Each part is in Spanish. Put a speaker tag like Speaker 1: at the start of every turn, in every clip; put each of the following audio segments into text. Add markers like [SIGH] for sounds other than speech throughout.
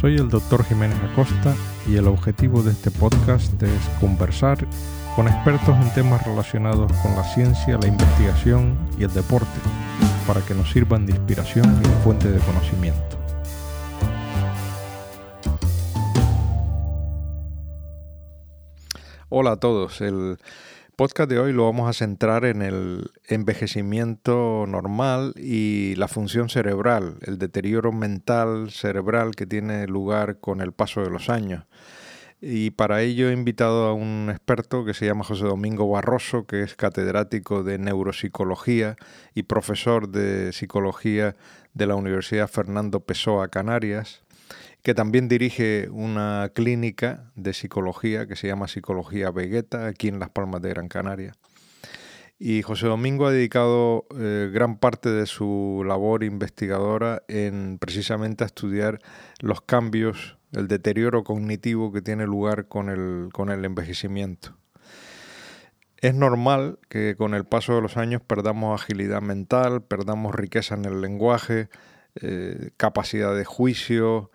Speaker 1: Soy el doctor Jiménez Acosta y el objetivo de este podcast es conversar con expertos en temas relacionados con la ciencia, la investigación y el deporte, para que nos sirvan de inspiración y fuente de conocimiento. Hola a todos. Podcast de hoy lo vamos a centrar en el envejecimiento normal y la función cerebral, el deterioro mental cerebral que tiene lugar con el paso de los años. Y para ello he invitado a un experto que se llama José Domingo Barroso, que es catedrático de neuropsicología y profesor de psicología de la Universidad Fernando Pessoa Canarias que también dirige una clínica de psicología que se llama Psicología Vegeta aquí en Las Palmas de Gran Canaria. Y José Domingo ha dedicado eh, gran parte de su labor investigadora en precisamente a estudiar los cambios, el deterioro cognitivo que tiene lugar con el, con el envejecimiento. Es normal que con el paso de los años perdamos agilidad mental, perdamos riqueza en el lenguaje, eh, capacidad de juicio,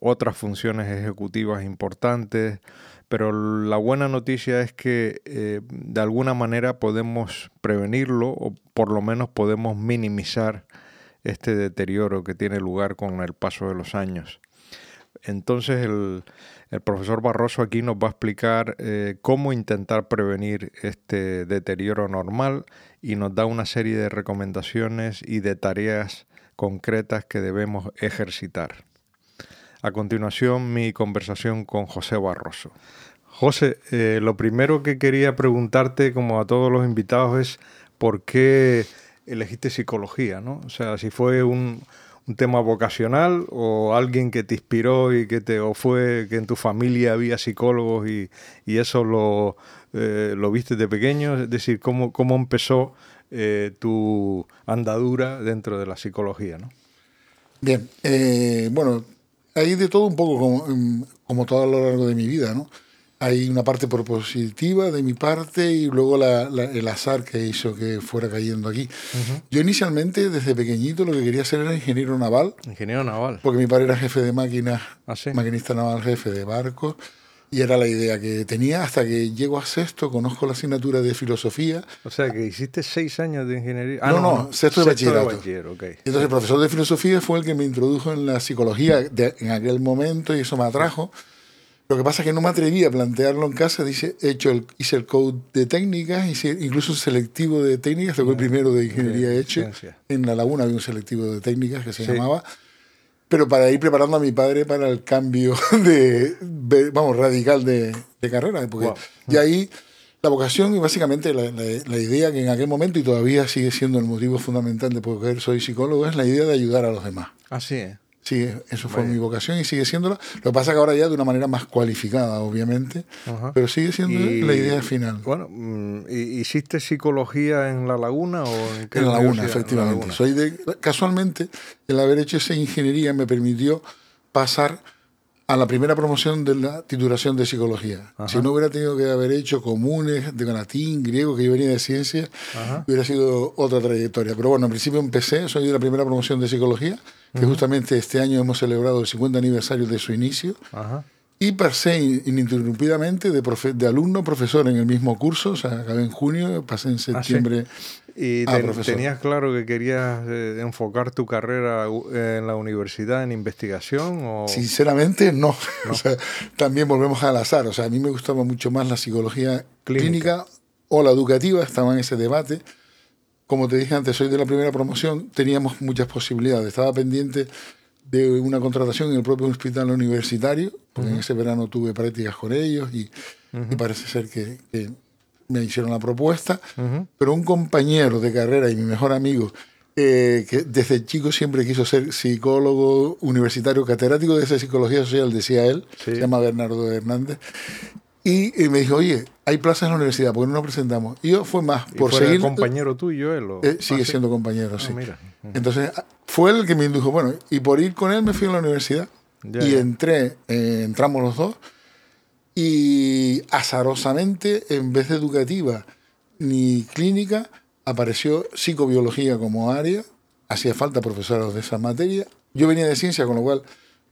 Speaker 1: otras funciones ejecutivas importantes, pero la buena noticia es que eh, de alguna manera podemos prevenirlo o por lo menos podemos minimizar este deterioro que tiene lugar con el paso de los años. Entonces el, profesor Barroso aquí nos va a explicar eh, cómo intentar prevenir este deterioro normal y nos da una serie de recomendaciones y de tareas concretas que debemos ejercitar. A continuación, mi conversación con José Barroso. José, eh, lo primero que quería preguntarte, como a todos los invitados, es por qué elegiste psicología, ¿no? O sea, si fue un, tema vocacional o alguien que te inspiró y que te, o fue que en tu familia había psicólogos y, eso lo, eh, lo viste de pequeño, es decir, cómo, cómo empezó eh, tu andadura dentro de la psicología, ¿no?
Speaker 2: Bien, bueno, hay de todo un poco como, como, todo a lo largo de mi vida, ¿no? Hay una parte propositiva de mi parte y luego la, el azar que hizo que fuera cayendo aquí. Yo inicialmente, desde pequeñito, lo que quería ser era ingeniero naval.
Speaker 1: Ingeniero naval.
Speaker 2: Porque mi padre era jefe de máquinas,
Speaker 1: ¿Ah,
Speaker 2: maquinista naval, jefe de barcos. Y era la idea que tenía hasta que llego a sexto, conozco la asignatura de filosofía.
Speaker 1: O sea, que hiciste seis años de ingeniería.
Speaker 2: Ah, no, no, sexto, de bachillerato. Entonces el profesor de filosofía fue el que me introdujo en la psicología en aquel momento y eso me atrajo. Lo que pasa es que no me atreví a plantearlo en casa. Dice, hecho el, hice el code de técnicas, hice incluso un selectivo de técnicas, fue el primero de ingeniería hecho. En La Laguna había un selectivo de técnicas que se llamaba pero para ir preparando a mi padre para el cambio [LAUGHS] de, vamos, radical de, carrera. Porque ya ahí la vocación y básicamente la, idea que en aquel momento y todavía sigue siendo el motivo fundamental de por qué soy psicólogo es la idea de ayudar a los demás.
Speaker 1: Así es.
Speaker 2: Sí, eso fue mi vocación y sigue siéndolo. Lo que pasa es que ahora ya de una manera más cualificada, obviamente, pero sigue siendo la idea final.
Speaker 1: Bueno, mm, ¿hiciste psicología en La Laguna o en
Speaker 2: En La Laguna, efectivamente. Soy de, casualmente, el haber hecho esa ingeniería me permitió pasar a la primera promoción de la titulación de psicología. Si no hubiera tenido que haber hecho comunes de latín, griego, que yo venía de ciencias, hubiera sido otra trayectoria. Pero bueno, en principio empecé, soy de la primera promoción de psicología, que justamente este año hemos celebrado el 50 aniversario de su inicio. Y pasé ininterrumpidamente de, de alumno profesor en el mismo curso, o sea, acabé en junio, pasé en ah, septiembre.
Speaker 1: ¿Y tenías claro que querías eh, enfocar tu carrera en la universidad en investigación? O...
Speaker 2: Sinceramente, no. [LAUGHS] o sea, también volvemos al azar. O sea, a mí me gustaba mucho más la psicología clínica, o la educativa, estaba en ese debate. Como te dije antes, soy de la primera promoción, teníamos muchas posibilidades. Estaba pendiente de una contratación en el propio hospital universitario, porque en ese verano tuve prácticas con ellos y, parece ser que me hicieron la propuesta, pero un compañero de carrera y mi mejor amigo, eh, que desde chico siempre quiso ser psicólogo universitario, catedrático de esa psicología social, decía él, se llama Bernardo Hernández, y, me dijo, oye, hay plazas en la universidad, ¿por qué no nos presentamos? Y yo fue más por seguir...
Speaker 1: compañero tuyo él?
Speaker 2: Eh, sigue ah, siendo compañero, ah, sí. Entonces, fue él que me indujo, bueno, y por ir con él me fui a la universidad y entré, eh, entramos los dos y azarosamente, en vez de educativa ni clínica, apareció psicobiología como área. Hacía falta profesores de esa materia. Yo venía de ciencia, con lo cual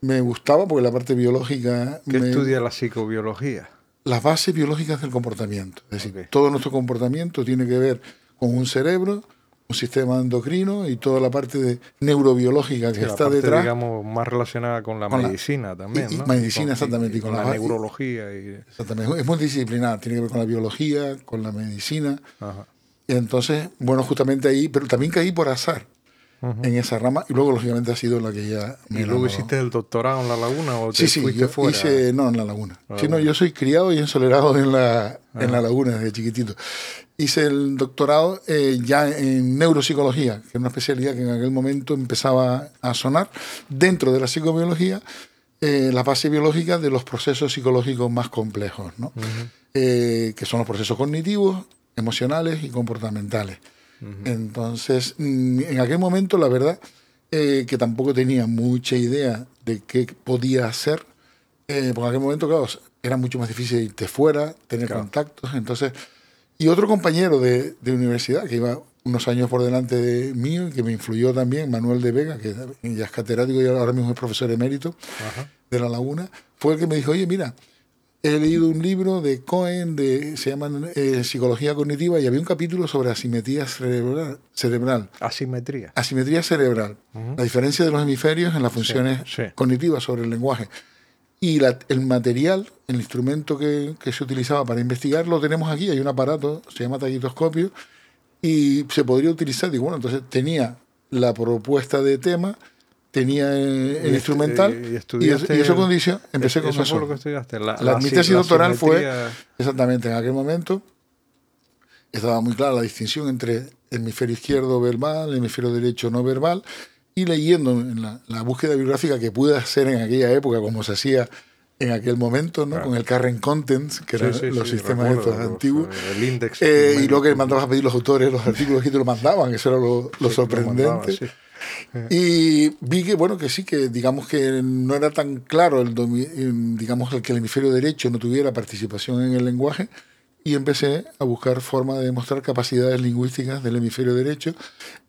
Speaker 2: me gustaba porque la parte biológica...
Speaker 1: ¿Qué
Speaker 2: me-
Speaker 1: estudia la psicobiología?
Speaker 2: Las bases biológicas del comportamiento. Es decir,
Speaker 1: Ok.
Speaker 2: todo nuestro comportamiento tiene que ver con un cerebro, un sistema endocrino y toda la parte de neurobiológica que
Speaker 1: Sí, la
Speaker 2: está
Speaker 1: parte,
Speaker 2: detrás.
Speaker 1: digamos, más relacionada con la
Speaker 2: Con la-
Speaker 1: medicina también,
Speaker 2: y- y
Speaker 1: ¿no?
Speaker 2: medicina,
Speaker 1: Con-
Speaker 2: exactamente, y con
Speaker 1: la,
Speaker 2: la-
Speaker 1: neurología y...
Speaker 2: Exactamente, es multidisciplinar, tiene que ver con la biología, con la medicina.
Speaker 1: Ajá.
Speaker 2: Y entonces, bueno, justamente ahí, pero también caí por azar
Speaker 1: Ujú.
Speaker 2: en esa rama y luego, lógicamente, ha sido la que ya me
Speaker 1: ¿Y luego
Speaker 2: enamoró.
Speaker 1: hiciste el doctorado en La Laguna o te
Speaker 2: Sí, sí,
Speaker 1: fuiste
Speaker 2: yo
Speaker 1: fuera?
Speaker 2: hice, no, en la laguna.
Speaker 1: La
Speaker 2: Sí, no,
Speaker 1: Laguna.
Speaker 2: yo soy criado y ensolerado en la, en la laguna desde chiquitito. Hice el doctorado eh, ya en neuropsicología, que es una especialidad que en aquel momento empezaba a sonar dentro de la psicobiología, eh, la base biológica de los procesos psicológicos más complejos, ¿no? Eh, que son los procesos cognitivos, emocionales y comportamentales. Entonces, mm, en aquel momento, la verdad, eh, que tampoco tenía mucha idea de qué podía hacer, eh, porque en aquel momento, claro, era mucho más difícil irte fuera, tener
Speaker 1: Claro.
Speaker 2: contactos. Entonces, y otro compañero de, de universidad que iba unos años por delante de mío y que me influyó también, Manuel de Vega, que ya es catedrático y ahora mismo es profesor emérito
Speaker 1: Ajá.
Speaker 2: de La Laguna, fue el que me dijo, oye, mira, he leído un libro de Cohen, de, se llama eh, Psicología Cognitiva, y había un capítulo sobre asimetría cerebral. cerebral
Speaker 1: Asimetría.
Speaker 2: asimetría cerebral, la diferencia de los hemisferios en las funciones
Speaker 1: sí.
Speaker 2: cognitivas sobre el lenguaje. Y la- el material, el instrumento que, que se utilizaba para investigar, lo tenemos aquí. Hay un aparato, se llama taquitoscopio, y se podría utilizar. Digo, bueno, entonces tenía la propuesta de tema, tenía el
Speaker 1: Y
Speaker 2: instrumental,
Speaker 1: y
Speaker 2: y, eso, y eso condición, empecé con
Speaker 1: eso.
Speaker 2: eso.
Speaker 1: fue lo que estudiaste. La,
Speaker 2: La- mi tesis
Speaker 1: la
Speaker 2: doctoral fue- Exactamente, en aquel momento estaba muy clara la distinción entre hemisferio izquierdo verbal, hemisferio derecho no verbal, y leyendo en la, la búsqueda bibliográfica que pude hacer en aquella época, como se hacía en aquel momento, ¿no?
Speaker 1: Claro.
Speaker 2: con el current contents, que
Speaker 1: Sí,
Speaker 2: eran
Speaker 1: sí,
Speaker 2: los
Speaker 1: sí,
Speaker 2: sistemas
Speaker 1: recuerdo,
Speaker 2: estos
Speaker 1: los-
Speaker 2: antiguos,
Speaker 1: El índice.
Speaker 2: eh, y luego que mandabas a pedir los autores, los artículos que te lo mandaban, eso era lo, lo
Speaker 1: Sí, lo
Speaker 2: sorprendente.
Speaker 1: mandaba, sí.
Speaker 2: Y vi que, bueno, que sí, que digamos que no era tan claro el digamos que el hemisferio derecho no tuviera participación en el lenguaje y empecé a buscar formas de demostrar capacidades lingüísticas del hemisferio derecho.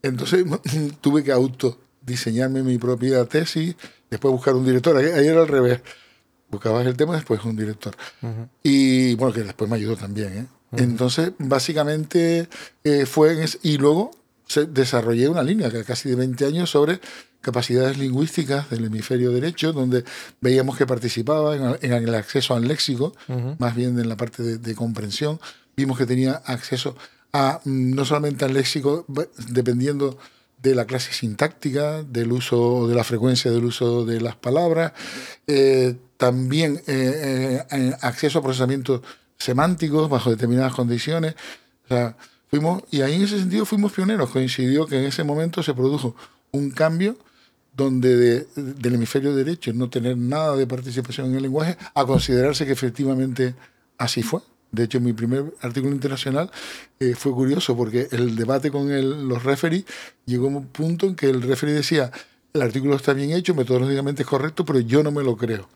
Speaker 2: Entonces [LAUGHS] tuve que autodiseñarme mi propia tesis, después buscar un director. Ahí era al revés. Buscabas el tema, después un director.
Speaker 1: Ujú.
Speaker 2: Y bueno, que después me ayudó también. ¿eh? Entonces, básicamente eh, fue en ese- y luego desarrollé una línea que casi de 20 años sobre capacidades lingüísticas del hemisferio derecho, donde veíamos que participaba en, el acceso al léxico, más bien en la parte de, de comprensión. Vimos que tenía acceso a mm, no solamente al léxico, dependiendo de la clase sintáctica, del uso, de la frecuencia del uso de las palabras, eh, también eh, eh, acceso a procesamientos semánticos bajo determinadas condiciones. O sea, fuimos, y ahí en ese sentido fuimos pioneros. Coincidió que en ese momento se produjo un cambio donde de- del hemisferio derecho no tener nada de participación en el lenguaje a considerarse que efectivamente así fue. De hecho, mi primer artículo internacional eh, fue curioso porque el debate con el- los referees llegó a un punto en que el referee decía, el artículo está bien hecho, metodológicamente es correcto, pero yo no me lo creo,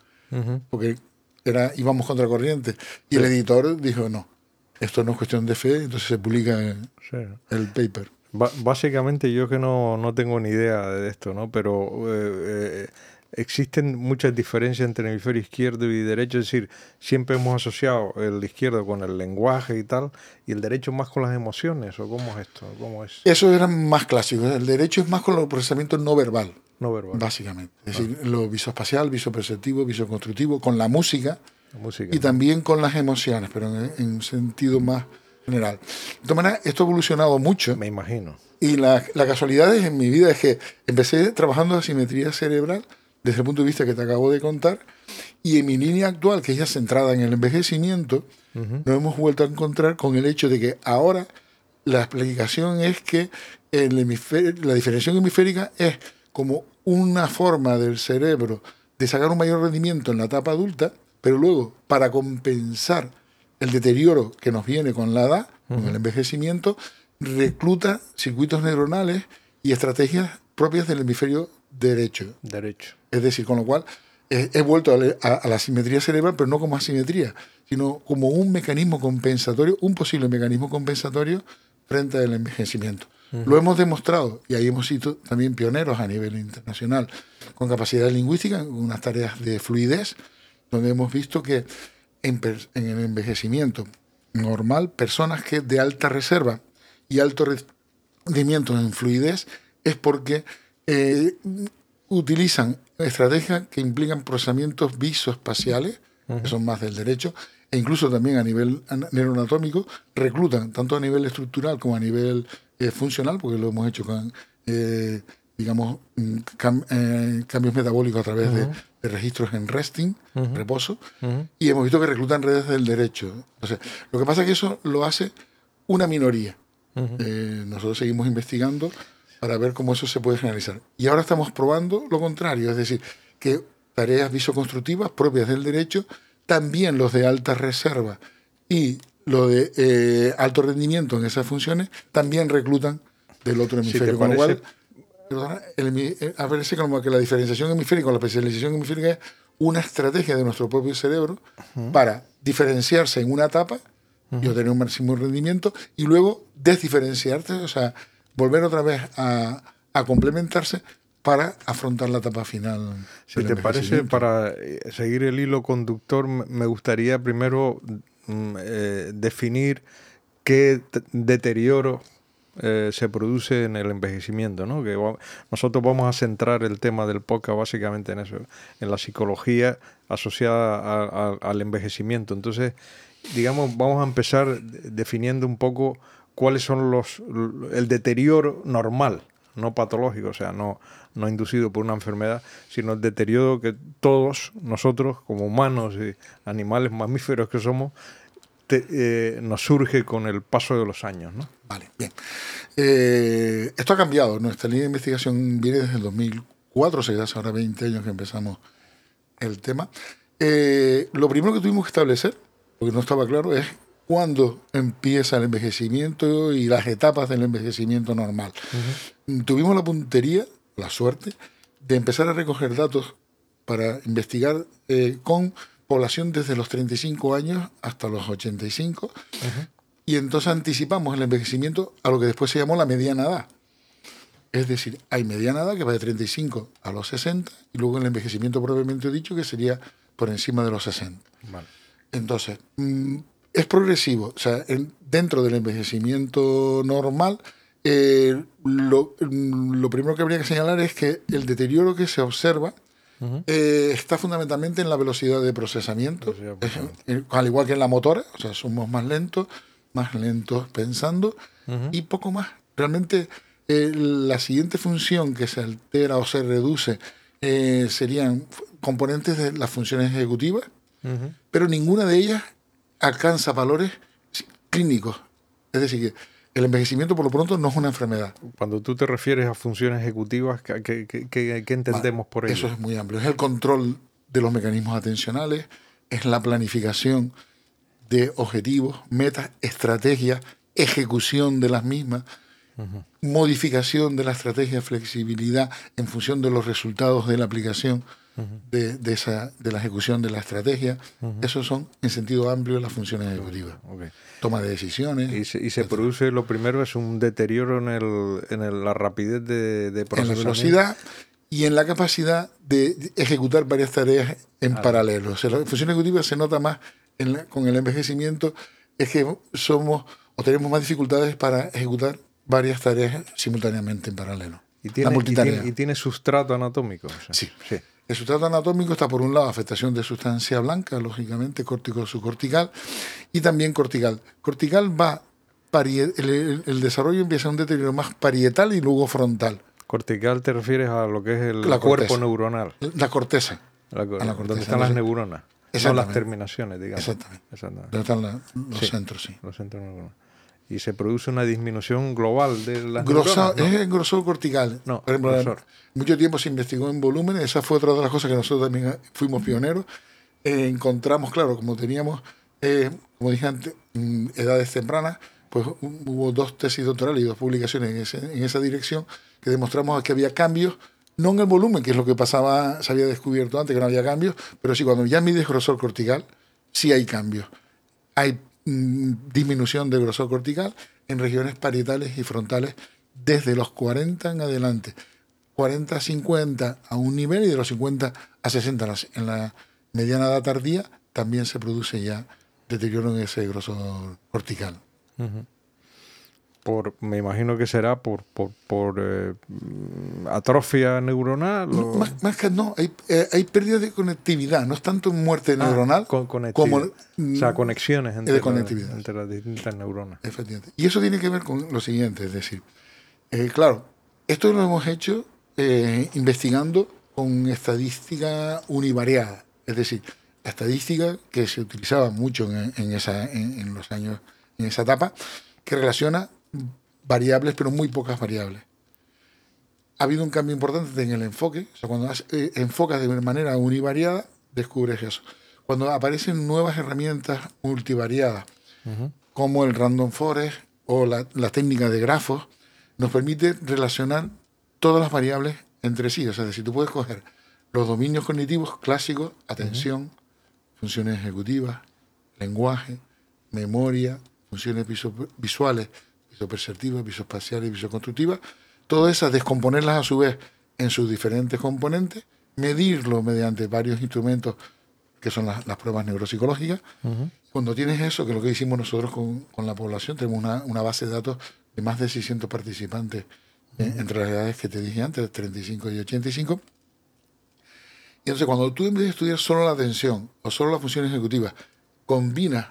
Speaker 2: porque era, íbamos contra corriente. Y el editor dijo, no, esto no es cuestión de fe, entonces se publica
Speaker 1: Sí.
Speaker 2: el paper.
Speaker 1: Ba- básicamente yo que no, no tengo ni idea de esto, ¿no? Pero eh, eh, existen muchas diferencias entre el hemisferio izquierdo y derecho, es decir, siempre hemos asociado el izquierdo con el lenguaje y tal, y el derecho más con las emociones, ¿o cómo es esto? ¿Cómo es?
Speaker 2: Eso era más clásico. El derecho es más con el procesamiento no verbal,
Speaker 1: No verbal,
Speaker 2: básicamente. Es decir, lo visoespacial, visoperceptivo, visoconstructivo, con la música
Speaker 1: música.
Speaker 2: y también con las emociones, pero en, en un sentido más general. De todas maneras, esto ha evolucionado mucho.
Speaker 1: Me imagino.
Speaker 2: Y la, la casualidad es en mi vida es que empecé trabajando asimetría cerebral desde el punto de vista que te acabo de contar, y en mi línea actual, que es ya centrada en el envejecimiento,
Speaker 1: Ujú.
Speaker 2: nos hemos vuelto a encontrar con el hecho de que ahora la explicación es que el la diferenciación hemisférica es como una forma del cerebro de sacar un mayor rendimiento en la etapa adulta, pero luego, para compensar el deterioro que nos viene con la edad, con el envejecimiento, recluta circuitos neuronales y estrategias propias del hemisferio derecho.
Speaker 1: Derecho.
Speaker 2: Es decir, con lo cual eh, he vuelto a, la- a- a la simetría cerebral, pero no como asimetría, sino como un mecanismo compensatorio, un posible mecanismo compensatorio frente al envejecimiento. Lo hemos demostrado y ahí hemos sido también pioneros a nivel internacional con capacidad lingüística, en unas tareas de fluidez, donde hemos visto que en, el envejecimiento normal, personas que de alta reserva y alto rendimiento en fluidez es porque eh, utilizan estrategias que implican procesamientos visoespaciales, que son más del derecho, e incluso también a nivel neuroanatómico, reclutan, tanto a nivel estructural como a nivel eh, funcional, porque lo hemos hecho con, eh, digamos, mm, cambios metabólicos a través de, registros en resting, reposo, y hemos visto que reclutan redes del derecho. lo que pasa es que eso lo hace una minoría. nosotros seguimos investigando para ver cómo eso se puede generalizar. Y ahora estamos probando lo contrario, es decir, que tareas visoconstructivas propias del derecho, también los de alta reserva y lo de eh, alto rendimiento en esas funciones, también reclutan del otro hemisferio. Con lo cual, eh, parece como que la diferenciación hemisférica o la especialización hemisférica es una estrategia de nuestro propio cerebro para diferenciarse en una etapa y obtener un máximo rendimiento y luego desdiferenciarse, o sea, volver otra vez a, complementarse para afrontar la etapa final.
Speaker 1: Si te parece, para eh, seguir el hilo conductor, me gustaría primero mm, eh, definir qué deterioro eh, se produce en el envejecimiento, ¿no? Que nosotros vamos a centrar el tema del podcast básicamente en eso, en la psicología asociada al envejecimiento. Entonces, digamos, vamos a empezar definiendo un poco cuáles son los el deterioro normal, no patológico, o sea, no, no inducido por una enfermedad, sino el deterioro que todos nosotros, como humanos y animales mamíferos que somos, eh, nos surge con el paso de los años. ¿no?
Speaker 2: Vale, bien. Eh, esto ha cambiado. Nuestra línea de investigación viene desde el 2004, o sea, hace ahora 20 años que empezamos el tema. Eh, lo primero que tuvimos que establecer, porque no estaba claro, es cuándo empieza el envejecimiento y las etapas del envejecimiento normal. Tuvimos la puntería, la suerte, de empezar a recoger datos para investigar eh, con población desde los 35 años hasta los 85. Y entonces anticipamos el envejecimiento a lo que después se llamó la mediana edad. Es decir, hay mediana edad que va de 35 a los 60 y luego el envejecimiento propiamente dicho que sería por encima de los 60. Entonces, mm, es progresivo. O sea, dentro del envejecimiento normal, eh, lo, primero que habría que señalar es que el deterioro que se observa eh, está fundamentalmente en la velocidad de procesamiento, eh, al igual que en la motora, o sea, somos más lentos, más lentos pensando y poco más. Realmente la siguiente función que se altera o se reduce serían componentes de las funciones ejecutivas, pero ninguna de ellas alcanza valores clínicos. Es decir, que el envejecimiento por lo pronto no es una enfermedad.
Speaker 1: Cuando tú te refieres a funciones ejecutivas, ¿qué, entendemos por ello?
Speaker 2: Eso es muy amplio. Es el control de los mecanismos atencionales, es la planificación de objetivos, metas, estrategias, ejecución de las mismas, modificación de la estrategia, flexibilidad en función de los resultados de la aplicación de, esa, de la ejecución de la estrategia. Esos son, en sentido amplio, las funciones ejecutivas. Toma de decisiones.
Speaker 1: Y se, produce, lo primero es un deterioro en, el, en la rapidez de, de
Speaker 2: En la velocidad y en la capacidad de ejecutar varias tareas en paralelo. O la función ejecutiva se nota más con el envejecimiento, es que somos o tenemos más dificultades para ejecutar varias tareas simultáneamente en paralelo.
Speaker 1: Y tiene, y tiene, sustrato anatómico.
Speaker 2: sí. sí. El sustrato anatómico está por un lado afectación de sustancia blanca, lógicamente cortico subcortical, y también cortical. Cortical va, el, desarrollo empieza un deterioro más parietal y luego frontal.
Speaker 1: Cortical te refieres a lo que es el cuerpo neuronal.
Speaker 2: La corteza.
Speaker 1: La, Donde están las neuronas. No las terminaciones, digamos.
Speaker 2: Exactamente. Donde están los centros, sí.
Speaker 1: Los centros neuronales y se produce una disminución global de las
Speaker 2: grosor, Es el grosor cortical. No, Por ejemplo, mucho tiempo se investigó en volumen, esa fue otra de las cosas que nosotros también fuimos pioneros. Eh, encontramos, claro, como teníamos, eh, como dije antes, mm, edades tempranas, pues hubo dos tesis doctorales y dos publicaciones en, esa dirección que demostramos que había cambios, no en el volumen, que es lo que pasaba, se había descubierto antes, que no había cambios, pero sí cuando ya mides grosor cortical, sí hay cambios. Hay disminución de grosor cortical en regiones parietales y frontales desde los 40 en adelante. 40 a 50 a un nivel y de los 50 a 60 en la mediana edad tardía también se produce ya deterioro en ese grosor cortical
Speaker 1: por me imagino que será por, por, eh, atrofia neuronal
Speaker 2: más, que no hay, eh, hay pérdida de conectividad no es tanto muerte ah, neuronal
Speaker 1: como o sea conexiones entre, entre, las distintas neuronas.
Speaker 2: Efectivamente. Y eso tiene que ver con lo siguiente es decir eh, claro esto lo hemos hecho investigando con estadística univariada. Es decir la estadística que se utilizaba mucho en, en esa en, en los años en esa etapa que relaciona variables, pero muy pocas variables. Ha habido un cambio importante en el enfoque. O sea, cuando eh, enfocas de manera univariada, descubres eso. Cuando aparecen nuevas herramientas multivariadas, como el Random Forest o la, técnica de grafos, nos permite relacionar todas las variables entre sí. O sea, si tú puedes coger los dominios cognitivos clásicos, atención, funciones ejecutivas, lenguaje, memoria, funciones visuales, visoperceptivas, visoespaciales y visoconstructivas, todas esas descomponerlas a su vez en sus diferentes componentes, medirlo mediante varios instrumentos que son las, pruebas neuropsicológicas. Cuando tienes eso, que es lo que hicimos nosotros con, la población, tenemos una, base de datos de más de 600 participantes eh, entre las edades que te dije antes, 35 y 85. Y entonces cuando tú en vez de estudiar solo la atención o solo las funciones ejecutivas, combinas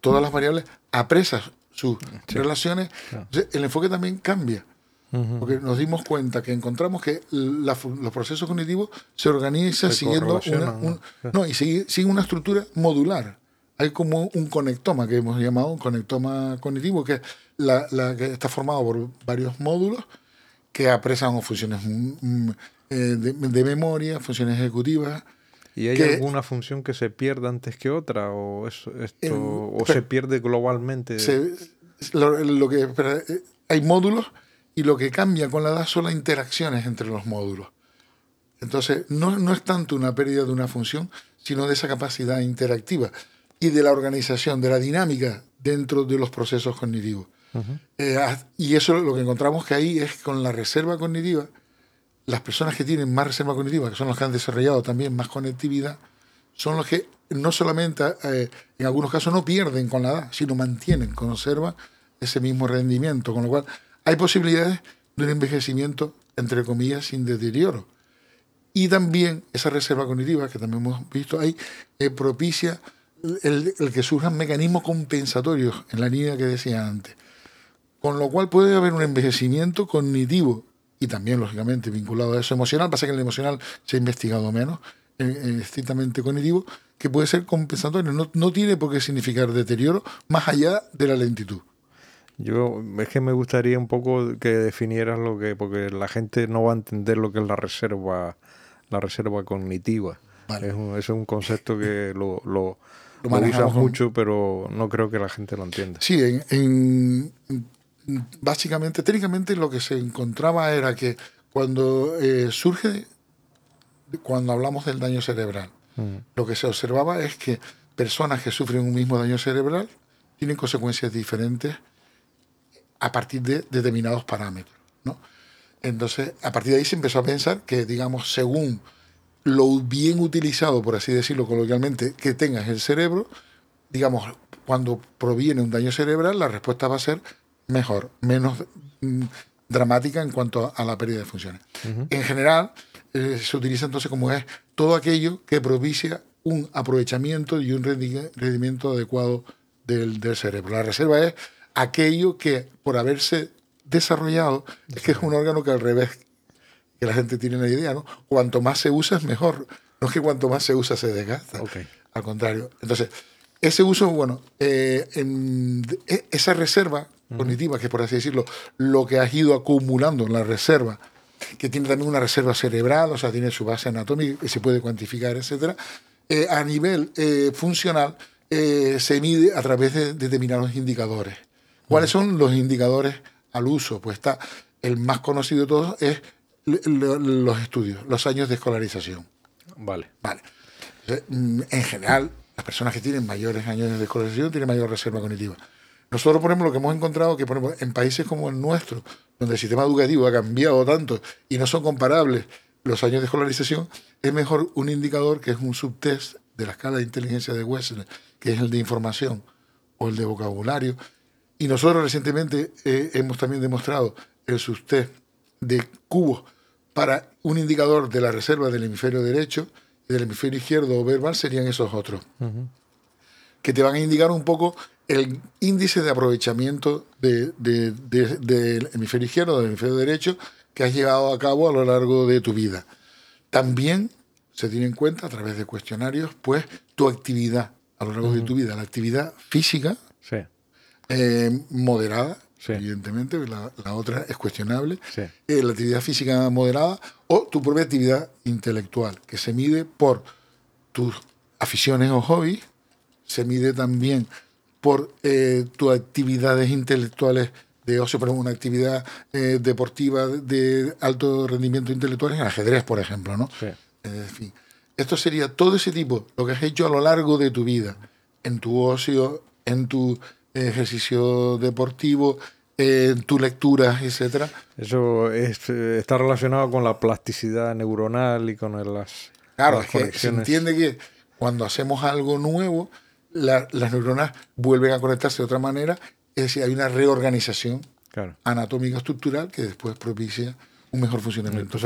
Speaker 2: todas las variables, apresas sus relaciones, el enfoque también cambia. Porque nos dimos cuenta que encontramos que los procesos cognitivos se organizan siguiendo una, no, y siguen una estructura modular. Hay como un conectoma que hemos llamado un conectoma cognitivo, que es la, que está formado por varios módulos que apresan funciones mm, mm, eh, de, memoria, funciones ejecutivas,
Speaker 1: ¿Y hay alguna función que se pierda antes que otra? ¿O, esto, o se pierde globalmente?
Speaker 2: lo, que, eh, hay módulos y lo que cambia con la edad son las interacciones entre los módulos. Entonces, no, no es tanto una pérdida de una función, sino de esa capacidad interactiva y de la organización, de la dinámica dentro de los procesos cognitivos. Eh, y eso lo que encontramos que ahí es con la reserva cognitiva, las personas que tienen más reserva cognitiva, que son los que han desarrollado también más conectividad, son los que no solamente eh, en algunos casos no pierden con la edad, sino mantienen, conservan ese mismo rendimiento, con lo cual hay posibilidades de un envejecimiento, entre comillas, sin deterioro. Y también esa reserva cognitiva, que también hemos visto ahí, eh, propicia el, el, que surjan mecanismos compensatorios en la línea que decía antes. Con lo cual puede haber un envejecimiento cognitivo y también, lógicamente, vinculado a eso emocional. Pasa que el emocional se ha investigado menos, eh, estrictamente cognitivo, que puede ser compensatorio. No, no tiene por qué significar deterioro más allá de la lentitud.
Speaker 1: Yo es que me gustaría un poco que definieras lo que, porque la gente no va a entender lo que es la reserva, la reserva cognitiva. Es, un, es un concepto que lo, lo, lo, mucho, pero no creo que la gente lo entienda.
Speaker 2: Sí, en, básicamente, técnicamente lo que se encontraba era que cuando eh, surge, cuando hablamos del daño cerebral, mm. lo que se observaba es que personas que sufren un mismo daño cerebral tienen consecuencias diferentes a partir de determinados parámetros. ¿no? Entonces, a partir de ahí se empezó a pensar que, digamos, según lo bien utilizado, por así decirlo coloquialmente, que tengas el cerebro, digamos, cuando proviene un daño cerebral, la respuesta va a ser mejor, menos mm, dramática en cuanto a, la pérdida de funciones. En general, eh, se utiliza entonces como es todo aquello que propicia un aprovechamiento y un rendimiento adecuado del, del cerebro. La reserva es aquello que por haberse desarrollado es que es un órgano que al revés, que la gente tiene la idea, ¿no? Cuanto más se usa es mejor. No es que cuanto más se usa se desgasta. Al contrario. Entonces, ese uso, bueno, eh, e, esa reserva cognitiva, que por así decirlo, lo que has ido acumulando en la reserva, que tiene también una reserva cerebral, o sea, tiene su base anatómica que se puede cuantificar, etcétera, eh, a nivel eh, funcional se mide a través de determinados indicadores. ¿Cuáles son los indicadores al uso? Pues está, el más conocido de todos es los estudios, los años de escolarización.
Speaker 1: Vale.
Speaker 2: Vale. Mm, en general, las personas que tienen mayores años de escolarización tienen mayor reserva cognitiva. Nosotros, por ejemplo, lo que hemos encontrado que, por ejemplo, en países como el nuestro, donde el sistema educativo ha cambiado tanto y no son comparables los años de escolarización, es mejor un indicador que es un subtest de la escala de inteligencia de Wessler, que es el de información o el de vocabulario. Y nosotros recientemente eh, hemos también demostrado el subtest de cubos para un indicador de la reserva del hemisferio derecho y del hemisferio izquierdo o verbal serían esos otros, que te van a indicar un poco el índice de aprovechamiento del hemisferio izquierdo, del hemisferio derecho, que has llevado a cabo a lo largo de tu vida. También se tiene en cuenta a través de cuestionarios, pues, tu actividad a lo largo de tu vida. La actividad física, eh, moderada, evidentemente, la, otra es cuestionable. Eh, la actividad física moderada o tu propia actividad intelectual, que se mide por tus aficiones o hobbies, se mide también por eh, tus actividades intelectuales de ocio, ejemplo, una actividad eh, deportiva de alto rendimiento intelectual en ajedrez, por ejemplo, ¿no? En fin, esto sería todo ese tipo, lo que has hecho a lo largo de tu vida, en tu ocio, en tu ejercicio deportivo, en tu lectura, etcétera.
Speaker 1: Eso está relacionado con la plasticidad neuronal y con las
Speaker 2: Claro, es que se entiende que cuando hacemos algo nuevo, las neuronas vuelven a conectarse de otra manera, es decir, hay una reorganización anatómica estructural que después propicia un mejor funcionamiento.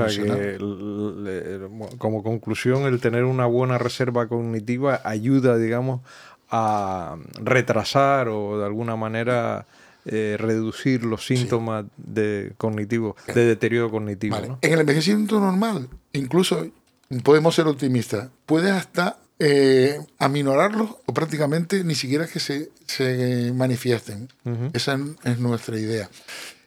Speaker 1: como conclusión, el tener una buena reserva cognitiva ayuda, digamos, a retrasar o de alguna manera eh, reducir los síntomas de cognitivo, de deterioro cognitivo.
Speaker 2: En el envejecimiento normal, incluso podemos ser optimistas, puede hasta eh, aminorarlos o prácticamente ni siquiera que se, se manifiesten. Esa es nuestra idea.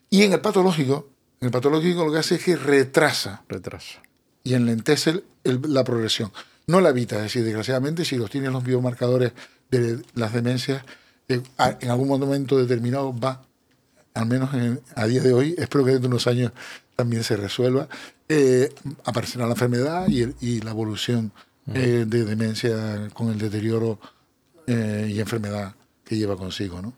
Speaker 2: Y en el patológico, en el patológico lo que hace es que retrasa.
Speaker 1: Retrasa.
Speaker 2: Y enlentece la progresión. No la evita, es decir, desgraciadamente, si los tienen los biomarcadores de las demencias, eh, en algún momento determinado va, al menos a día de hoy, espero que dentro de unos años también se resuelva, eh, aparecerá la enfermedad y, y la evolución eh, de demencia con el deterioro eh, y enfermedad que lleva consigo. ¿no?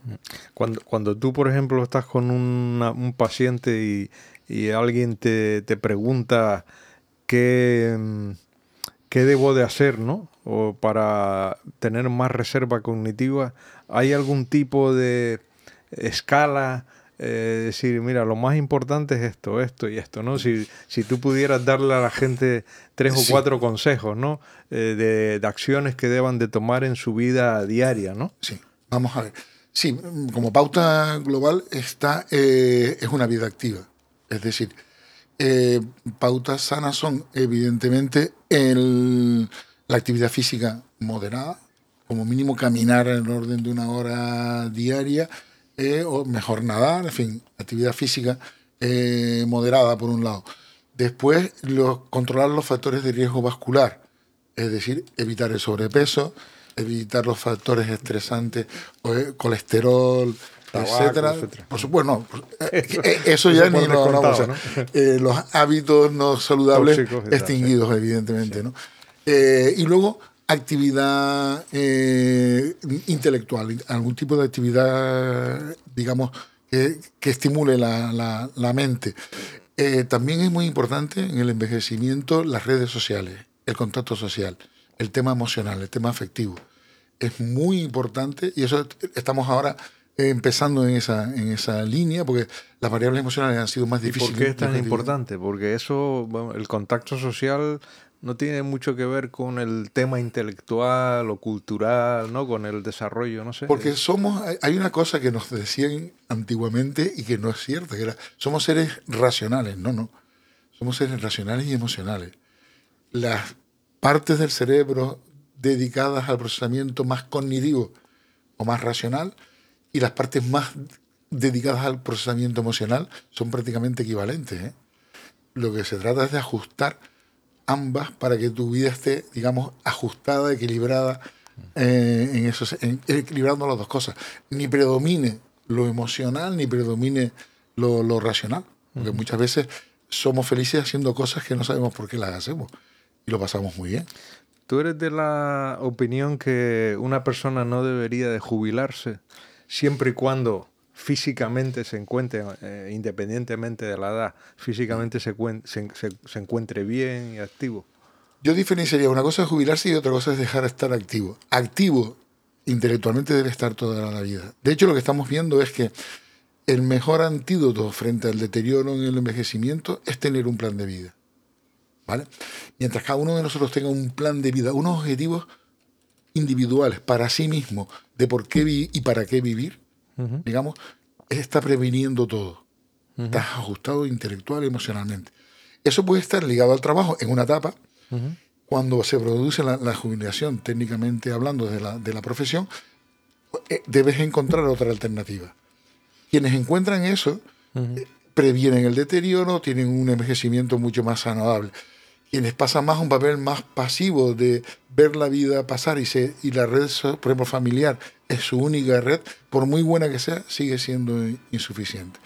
Speaker 1: Cuando, cuando tú, por ejemplo, estás con un paciente y, alguien te, pregunta qué, qué debo de hacer ¿no? o para tener más reserva cognitiva, ¿hay algún tipo de escala? Eh, decir, mira, lo más importante es esto, esto y esto, ¿no? Si, si tú pudieras darle a la gente tres o cuatro consejos, ¿no? Eh, de, acciones que deban de tomar en su vida diaria, ¿no?
Speaker 2: Sí, vamos a ver. Sí, como pauta global está, eh, es una vida activa. Es decir, pautas sanas son evidentemente el, la actividad física moderada, como mínimo caminar en orden de una hora diaria, eh, o mejor nadar, en fin, actividad física eh, moderada por un lado. Después, controlar los factores de riesgo vascular, es decir, evitar el sobrepeso, evitar los factores estresantes, eh, colesterol, etcétera. Por supuesto, no, [LAUGHS] eso, ya ni lo hablamos. los hábitos no saludables extinguidos, evidentemente. ¿no? y luego actividad eh, intelectual, algún tipo de actividad, digamos, que, estimule la, mente. Eh, también es muy importante en el envejecimiento las redes sociales, el contacto social, el tema emocional, el tema afectivo. Es muy importante y eso estamos ahora empezando en esa, en esa línea, porque las variables emocionales han sido más difíciles.
Speaker 1: ¿Por qué es tan importante? Porque eso, el contacto social no tiene mucho que ver con el tema intelectual o cultural, ¿no? Con el desarrollo, no sé.
Speaker 2: Porque somos, hay una cosa que nos decían antiguamente y que no es cierta, que somos seres racionales, no, no. Somos seres racionales y emocionales. Las partes del cerebro dedicadas al procesamiento más cognitivo o más racional y las partes más dedicadas al procesamiento emocional son prácticamente equivalentes. ¿eh? Lo que se trata es de ajustar ambas para que tu vida esté, digamos, ajustada, equilibrada, eh, en eso, equilibrando las dos cosas. Ni predomine lo emocional, ni predomine lo, racional. Porque muchas veces somos felices haciendo cosas que no sabemos por qué las hacemos. Y lo pasamos muy bien.
Speaker 1: ¿Tú eres de la opinión que una persona no debería de jubilarse, siempre y cuando físicamente se encuentre, eh, independientemente de la edad, físicamente se, encuentre bien y activo.
Speaker 2: Yo diferenciaría, una cosa es jubilarse y otra cosa es dejar de estar activo. Activo intelectualmente debe estar toda la vida. De hecho, lo que estamos viendo es que el mejor antídoto frente al deterioro en el envejecimiento es tener un plan de vida. ¿Vale? Mientras cada uno de nosotros tenga un plan de vida, unos objetivos individuales para sí mismo de por qué y para qué vivir, digamos, está previniendo todo. Estás ajustado intelectual y emocionalmente. Eso puede estar ligado al trabajo en una etapa, cuando se produce la, jubilación, técnicamente hablando de la, de la profesión, eh, debes encontrar otra alternativa. Quienes encuentran eso eh, previenen el deterioro, tienen un envejecimiento mucho más saludable. Quienes pasan más un papel más pasivo de ver la vida pasar y, se, y la red, por ejemplo, familiar es su única red, por muy buena que sea, sigue siendo insuficiente.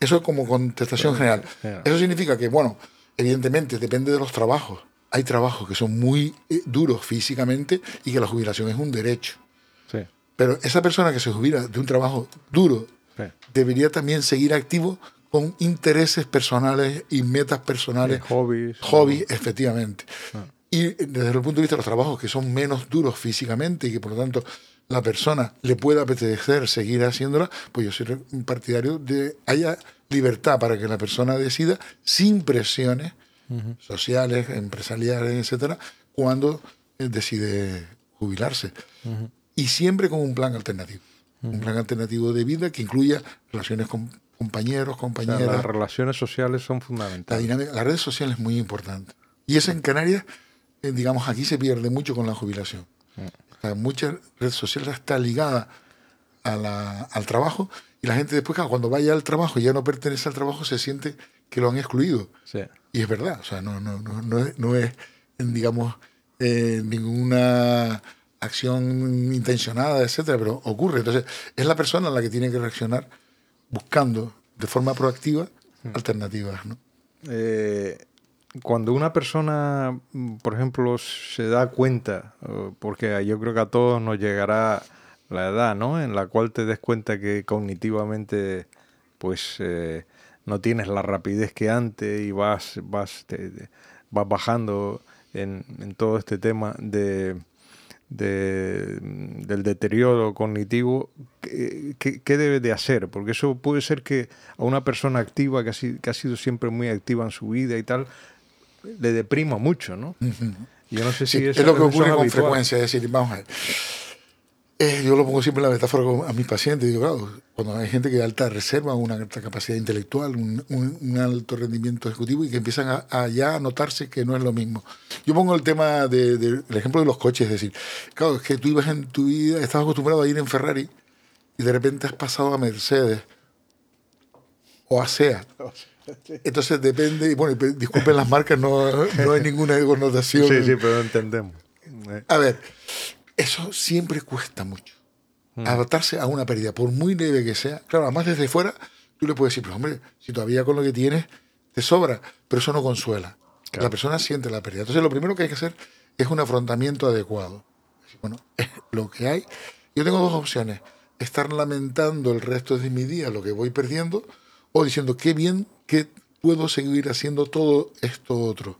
Speaker 2: Eso es como contestación general. Eso significa que, bueno, evidentemente depende de los trabajos. Hay trabajos que son muy eh, duros físicamente y que la jubilación es un derecho. Pero esa persona que se jubila de un trabajo duro debería también seguir activo con intereses personales y metas personales.
Speaker 1: hobbies.
Speaker 2: Hobbies, efectivamente. Ah. Y desde el punto de vista de los trabajos que son menos duros físicamente y que por lo tanto la persona le pueda apetecer seguir haciéndola, pues yo soy un partidario de haya libertad para que la persona decida sin presiones sociales, empresariales, etcétera, cuando eh, decide jubilarse. Y siempre con un plan alternativo. Un plan alternativo de vida que incluya relaciones con compañeros, compañeras.
Speaker 1: las relaciones sociales son fundamentales.
Speaker 2: La dinámica, las redes sociales es muy importante. Y eso en Canarias, eh, digamos, aquí se pierde mucho con la jubilación. Mm. muchas redes sociales está ligada al trabajo y la gente después, cuando vaya al trabajo y ya no pertenece al trabajo, se siente que lo han excluido. Y es verdad, o sea, no, no, no, no, es, no es, digamos, eh, ninguna acción intencionada, etcétera, pero ocurre. Entonces, es la persona la que tiene que reaccionar buscando de forma proactiva hmm. alternativas. ¿no?
Speaker 1: Eh, cuando una persona, por ejemplo, se da cuenta, porque yo creo que a todos nos llegará la edad, ¿no? En la cual te des cuenta que cognitivamente, pues, eh, no tienes la rapidez que antes y vas, vas, vas bajando en, en todo este tema de de, del deterioro cognitivo, ¿qué, debe de hacer? Porque eso puede ser que a una persona activa, que ha, sido, siempre muy activa en su vida y tal, le deprima mucho, ¿no?
Speaker 2: Yo no sé si es lo que ocurre con frecuencia, es decir, vamos a ver. Eh, yo lo pongo siempre en la metáfora a mis pacientes. Digo, claro, cuando hay gente que da alta reserva, una alta capacidad intelectual, un, alto rendimiento ejecutivo y que empiezan a, ya a notarse que no es lo mismo. Yo pongo el tema del ejemplo de los coches, es decir, claro, es que tú ibas en tu vida, estabas acostumbrado a ir en Ferrari y de repente has pasado a Mercedes o a SEAT. Entonces depende, y bueno, disculpen las marcas, no, no hay ninguna connotación.
Speaker 1: Sí, sí, pero entendemos.
Speaker 2: A ver, eso siempre cuesta mucho. Mm. Adaptarse a una pérdida, por muy leve que sea. Claro, además desde fuera, tú le puedes decir, pero hombre, si todavía con lo que tienes te sobra, pero eso no consuela. La persona siente la pérdida. Entonces, lo primero que hay que hacer es un afrontamiento adecuado. Bueno, [LAUGHS] es lo que hay. Yo tengo dos opciones. Estar lamentando el resto de mi día lo que voy perdiendo o diciendo, qué bien que puedo seguir haciendo todo esto otro.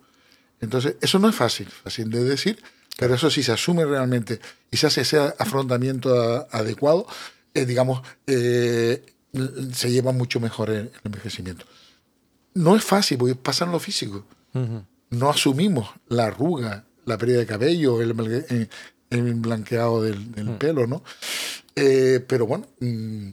Speaker 2: Entonces, eso no es fácil, fácil de decir, pero eso sí se asume realmente y se hace ese afrontamiento adecuado, eh, digamos, eh, se lleva mucho mejor el, envejecimiento. No es fácil, porque pasa en lo físico. No asumimos la arruga, la pérdida de cabello, el, blanqueado del, mm. pelo, ¿no? Eh, pero bueno, mm,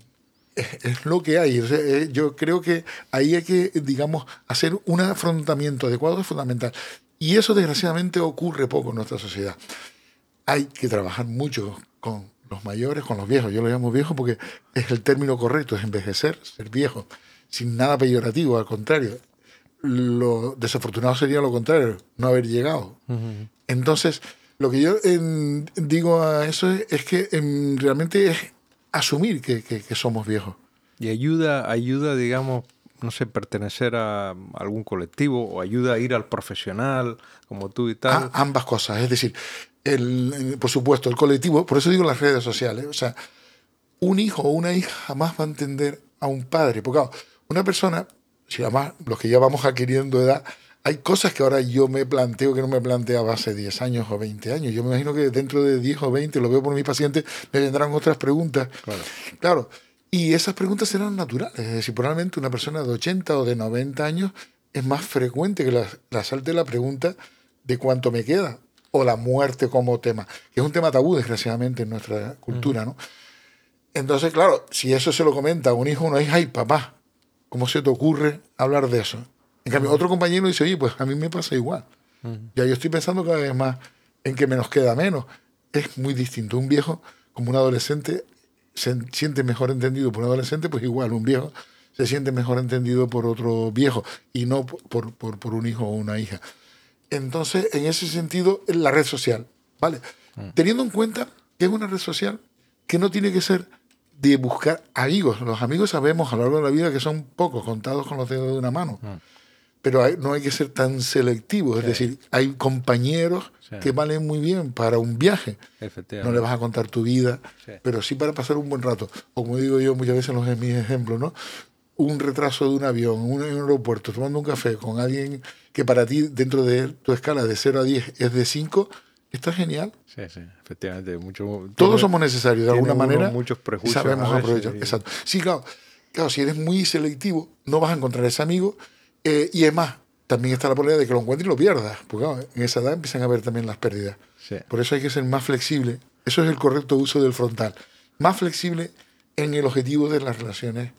Speaker 2: es, lo que hay. yo creo que ahí hay que, digamos, hacer un afrontamiento adecuado es fundamental. Y eso desgraciadamente ocurre poco en nuestra sociedad. Hay que trabajar mucho con los mayores, con los viejos. Yo lo llamo viejo porque es el término correcto, es envejecer, ser viejo, sin nada peyorativo, al contrario. Lo desafortunado sería lo contrario, no haber llegado. Entonces, lo que yo digo a eso es, que em, realmente es asumir que, que, somos viejos.
Speaker 1: Y ayuda, ayuda, digamos, no sé, pertenecer a algún colectivo o ayuda a ir al profesional como tú y tal.
Speaker 2: ambas cosas, es decir, el, por supuesto, el colectivo, por eso digo las redes sociales, o sea, un hijo o una hija jamás va a entender a un padre. Porque claro, una persona, si además los que ya vamos adquiriendo edad, hay cosas que ahora yo me planteo que no me planteaba hace 10 años o 20 años. Yo me imagino que dentro de 10 o 20, lo veo por mis pacientes, me vendrán otras preguntas.
Speaker 1: Claro.
Speaker 2: Claro. Y esas preguntas serán naturales. Es decir, probablemente una persona de 80 o de 90 años es más frecuente que la, la salte la pregunta de cuánto me queda o la muerte como tema, que es un tema tabú, desgraciadamente, en nuestra cultura, ¿no? Entonces, claro, si eso se lo comenta a un hijo o una hija, ay, papá, ¿cómo se te ocurre hablar de eso? En cambio, otro compañero dice, oye, pues a mí me pasa igual. Ya yo estoy pensando cada vez más en que me nos queda menos. Es muy distinto. Un viejo, como un adolescente, se siente mejor entendido por un adolescente, pues igual, un viejo se siente mejor entendido por otro viejo y no por, por, por un hijo o una hija. Entonces, en ese sentido, la red social, ¿vale? Teniendo en cuenta que es una red social que no tiene que ser de buscar amigos. Los amigos sabemos a lo largo de la vida que son pocos, contados con los dedos de una mano. Pero hay- no hay que ser tan selectivos. Es decir, hay compañeros
Speaker 1: Sí.
Speaker 2: que valen muy bien para un viaje. No le vas a contar tu vida,
Speaker 1: Sí.
Speaker 2: pero sí para pasar un buen rato. O como digo yo muchas veces en los en mis ejemplos, ¿no? Un retraso de un avión, un, en un aeropuerto, tomando un café con alguien que para ti, dentro de tu escala de 0 a 10, es de 5, está genial.
Speaker 1: Sí, sí, efectivamente. Mucho,
Speaker 2: Todos
Speaker 1: tiene-
Speaker 2: somos necesarios de alguna
Speaker 1: uno
Speaker 2: manera.
Speaker 1: muchos prejuicios
Speaker 2: sabemos
Speaker 1: veces,
Speaker 2: aprovechar.
Speaker 1: y-
Speaker 2: Exacto. Sí, claro. Claro, si eres muy selectivo, no vas a encontrar ese amigo. Eh, y es más, también está la posibilidad de que lo encuentres y lo pierdas. Porque claro, en esa edad empiezan a ver también las pérdidas.
Speaker 1: Sí.
Speaker 2: Por eso hay que ser más flexible. Eso es el correcto uso del frontal. Más flexible en el objetivo de las relaciones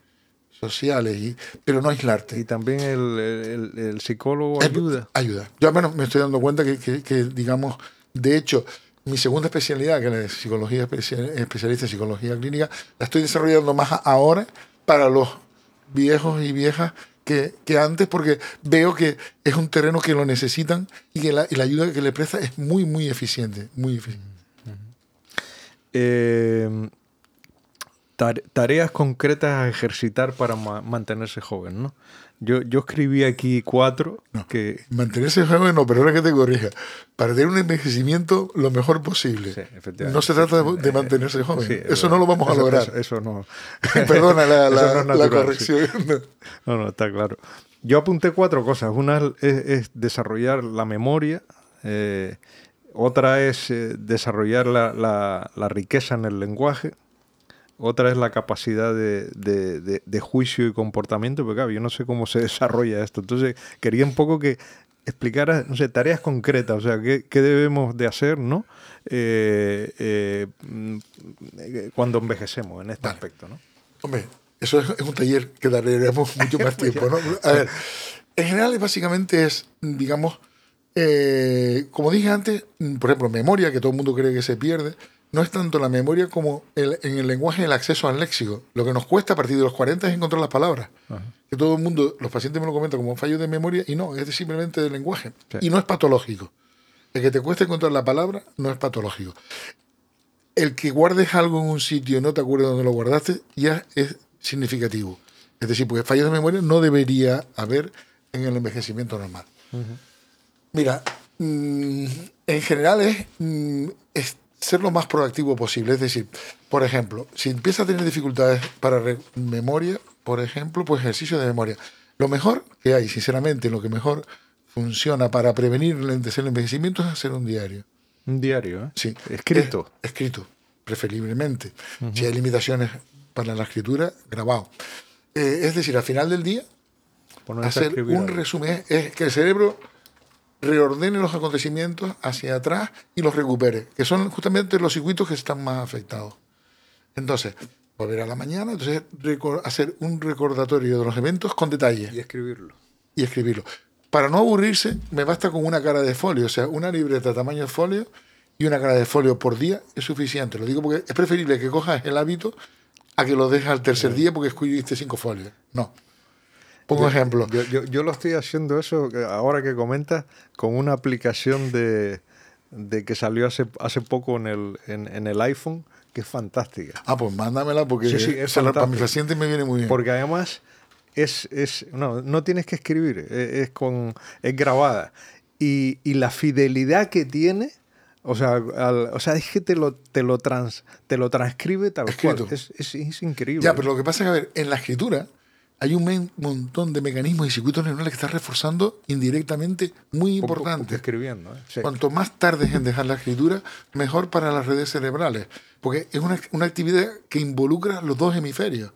Speaker 2: sociales, y, pero no aislarte.
Speaker 1: Y también el, el- el psicólogo ayuda.
Speaker 2: Ayuda. Yo al menos me estoy dando cuenta que, que- que, digamos, de hecho, mi segunda especialidad, que es la de psicología especia- especialista en psicología clínica, la estoy desarrollando más ahora para los viejos y viejas que, que antes, porque veo que es un terreno que lo necesitan y que la, y la ayuda que le presta es muy, muy eficiente. Muy.
Speaker 1: Eh, tar- tareas concretas a ejercitar para ma- mantenerse joven, ¿no? Yo, yo escribí aquí cuatro que...
Speaker 2: Mantenerse joven, no, pero ahora que te corrija, para tener un envejecimiento lo mejor posible.
Speaker 1: Sí,
Speaker 2: no se trata de, de mantenerse joven.
Speaker 1: Sí,
Speaker 2: eso no lo vamos a
Speaker 1: eso-
Speaker 2: lograr.
Speaker 1: Eso, eso no. [LAUGHS]
Speaker 2: Perdona la, [LAUGHS] la-
Speaker 1: no
Speaker 2: corrección.
Speaker 1: No, no, está claro. Yo apunté cuatro cosas. Una es, es desarrollar la memoria. eh, otra es eh, desarrollar la, la- la riqueza en el lenguaje. Otra es la capacidad de, de- de- de juicio y comportamiento, porque claro, yo no sé cómo se [LAUGHS] desarrolla esto. Entonces, quería un poco que explicara, no sé, tareas concretas, o sea, qué, qué debemos de hacer, ¿no? Eh, eh, mm, cuando envejecemos en este
Speaker 2: Vale.
Speaker 1: aspecto, ¿no?
Speaker 2: Hombre, eso es, es un taller que daremos [LAUGHS] mucho más tiempo, ¿no? A ver, en general básicamente es, digamos, eh, como dije antes, mm, por ejemplo, memoria, que todo el mundo cree que se pierde, no es tanto la memoria como el- en el lenguaje el acceso al léxico. Lo que nos cuesta a partir de los 40 es encontrar las palabras. Que todo el mundo, los pacientes me lo comentan como fallo de memoria y no, es simplemente del lenguaje.
Speaker 1: Sí.
Speaker 2: Y no es patológico. El que te cueste encontrar la palabra no es patológico. El que guardes algo en un sitio y no te acuerdas dónde lo guardaste ya es significativo. Es decir, porque fallos de memoria no debería haber en el envejecimiento normal. Mira, mm, en general es, mm, es ser lo más proactivo posible. Es decir, por ejemplo, si empiezas a tener dificultades para memoria, por ejemplo, pues ejercicio de memoria. Lo mejor que hay, sinceramente, lo que mejor funciona para prevenir el envejecimiento es hacer un diario.
Speaker 1: Un diario, ¿eh?
Speaker 2: Sí.
Speaker 1: Escrito.
Speaker 2: Es- escrito, preferiblemente. Si hay limitaciones para la escritura, grabado. Eh, es decir, al final del día,
Speaker 1: Ponerse
Speaker 2: hacer un resumen es que el cerebro reordene los acontecimientos hacia atrás y los recupere, que son justamente los circuitos que están más afectados. Entonces, volver a la mañana, entonces hacer un recordatorio de los eventos con detalle
Speaker 1: Y escribirlo.
Speaker 2: y escribirlo. Para no aburrirse, me basta con una cara de folio, o sea, una libreta tamaño de folio y una cara de folio por día es suficiente. Lo digo porque es preferible que cojas el hábito a que lo dejes al tercer día porque escribiste cinco folios. No. Pongo ejemplo.
Speaker 1: Yo, yo, yo lo estoy haciendo eso, ahora que comentas, con una aplicación de, de que salió hace, hace poco en el, en, en el iPhone, que es fantástica.
Speaker 2: Ah, pues mándamela porque
Speaker 1: Sí, sí, es
Speaker 2: esa la- para mis pacientes me viene muy bien.
Speaker 1: Porque además es, es no, no tienes que escribir, es, es con, es grabada. Y, y la fidelidad que tiene, O sea, al- o sea, es que te lo, te lo, trans, te lo transcribe tal
Speaker 2: Escrito.
Speaker 1: cual. Es, es- es increíble.
Speaker 2: Ya, pero lo que pasa es que, a ver, en la escritura hay un montón de mecanismos y circuitos neuronales que estás reforzando indirectamente muy
Speaker 1: Poco- poco
Speaker 2: importante.
Speaker 1: escribiendo. ¿eh? Sí.
Speaker 2: Cuanto más tardes en dejar la escritura, mejor para las redes cerebrales. Porque es una, una actividad que involucra los dos hemisferios.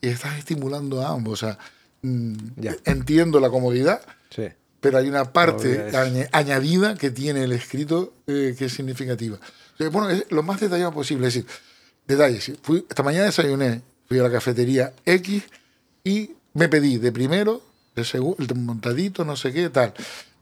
Speaker 2: Y estás estimulando a ambos. O sea, mm,
Speaker 1: Ya.
Speaker 2: entiendo la comodidad,
Speaker 1: Sí.
Speaker 2: pero hay una parte añadida que tiene el escrito eh, que es significativa. O sea, bueno, es lo más detallado posible. Es decir, detalles. Fui, esta mañana desayuné, fui a la cafetería X y me pedí de primero, de segundo, el montadito, no sé qué, tal.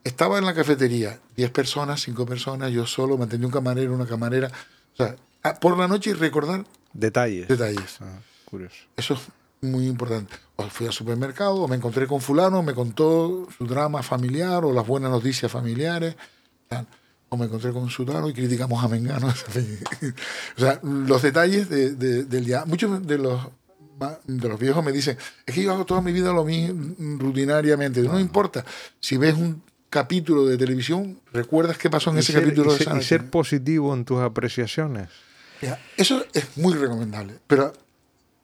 Speaker 2: Estaba en la cafetería, 10 personas, 5 personas, yo solo, atendió un camarero, una camarera. O sea, a- por la noche recordar
Speaker 1: Detalles.
Speaker 2: detalles.
Speaker 1: Ah, curioso.
Speaker 2: Eso es muy importante. O fui al supermercado, o me encontré con fulano, me contó su drama familiar o las buenas noticias familiares. tal. O me encontré con Sudano y criticamos a Mengano. [LAUGHS] o sea, los detalles de- de- del día. Muchos de los, de los viejos me dicen, es que yo hago toda mi vida lo mismo rutinariamente. No importa. Si ves un capítulo de televisión, recuerdas qué pasó en
Speaker 1: Y
Speaker 2: ese
Speaker 1: ser,
Speaker 2: capítulo
Speaker 1: y
Speaker 2: de
Speaker 1: ser- y ser positivo en tus apreciaciones.
Speaker 2: Eso es muy recomendable, pero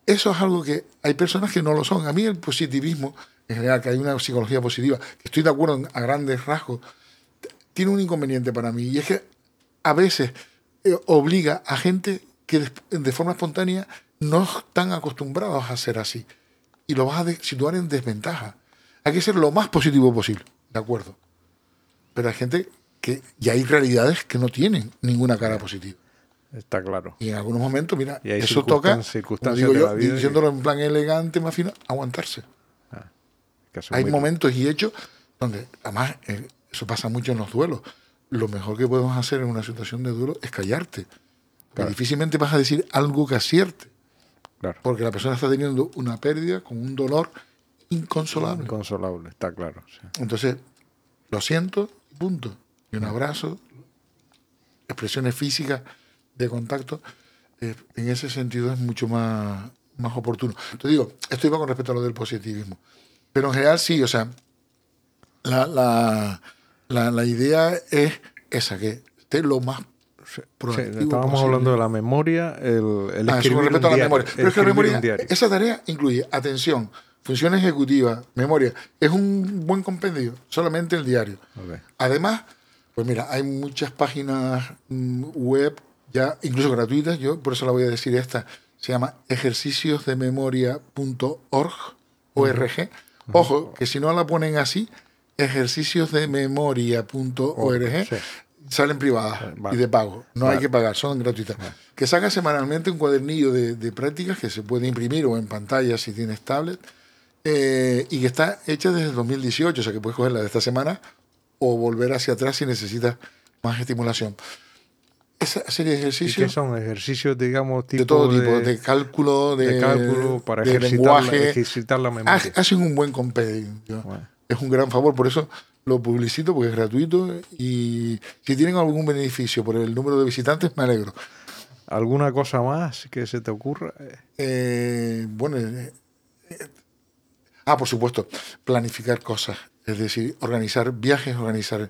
Speaker 2: eso es algo que hay personas que no lo son. A mí el positivismo, en general, que hay una psicología positiva, que estoy de acuerdo a grandes rasgos, tiene un inconveniente para mí, y es que a veces eh, obliga a gente que de forma espontánea no están acostumbrados a ser así, y lo vas a situar en desventaja. Hay que ser lo más positivo posible, ¿de acuerdo? Pero hay gente que, y hay realidades que no tienen ninguna cara positiva.
Speaker 1: Está claro.
Speaker 2: Y en algunos momentos, mira,
Speaker 1: Y
Speaker 2: eso toca,
Speaker 1: circunstancias
Speaker 2: digo yo, diciéndolo en plan elegante, más fino, aguantarse.
Speaker 1: Son
Speaker 2: Hay momentos y hechos donde, además, eh, eso pasa mucho en los duelos. Lo mejor que podemos hacer en una situación de duelo es callarte.
Speaker 1: Claro.
Speaker 2: difícilmente vas a decir algo que acierte.
Speaker 1: Claro.
Speaker 2: Porque la persona está teniendo una pérdida con un dolor inconsolable.
Speaker 1: Inconsolable, está claro. sí.
Speaker 2: Entonces, lo siento, punto. Y un abrazo, expresiones físicas de contacto, eh, en ese sentido es mucho más, más oportuno. Entonces digo, esto iba con respecto a lo del positivismo. Pero en general sí, o sea, la, la, la, la idea es esa, que esté lo más
Speaker 1: Sí, estábamos
Speaker 2: posible.
Speaker 1: hablando de la memoria, el, el
Speaker 2: Ah,
Speaker 1: escribir un
Speaker 2: a la
Speaker 1: diario,
Speaker 2: memoria. Pero es que la
Speaker 1: escribir un
Speaker 2: memoria,
Speaker 1: diario.
Speaker 2: esa tarea incluye atención, función ejecutiva, memoria. Es un buen compendio, solamente el diario. Además, pues mira, hay muchas páginas mm, web, ya incluso gratuitas, yo por eso la voy a decir esta, se llama ejerciciosdememoria.org, ORG. Ojo, que si no la ponen así, ejerciciosdememoria.org,
Speaker 1: Sí.
Speaker 2: Salen privadas
Speaker 1: vale.
Speaker 2: y de pago. No hay
Speaker 1: Vale.
Speaker 2: que pagar, son gratuitas. Que saca semanalmente un cuadernillo de, de prácticas que se puede imprimir o en pantalla si tienes tablet. eh, y que está hecha desde el 2018, o sea que puedes cogerla de esta semana o volver hacia atrás si necesitas más estimulación. Esa serie de
Speaker 1: ¿Y qué
Speaker 2: ejercicios
Speaker 1: son ejercicios, digamos, tipo
Speaker 2: de todo tipo, de cálculo, de,
Speaker 1: de cálculo para
Speaker 2: de
Speaker 1: ejercitar,
Speaker 2: lenguaje,
Speaker 1: la, ejercitar la memoria?
Speaker 2: Ha- hacen un buen compendio.
Speaker 1: Bueno.
Speaker 2: Es un gran favor, por eso lo publicito, porque es gratuito y si tienen algún beneficio por el número de visitantes, me alegro.
Speaker 1: ¿Alguna cosa más que se te ocurra? Eh,
Speaker 2: bueno, eh, eh, ah, por supuesto, planificar cosas, es decir, organizar viajes, organizar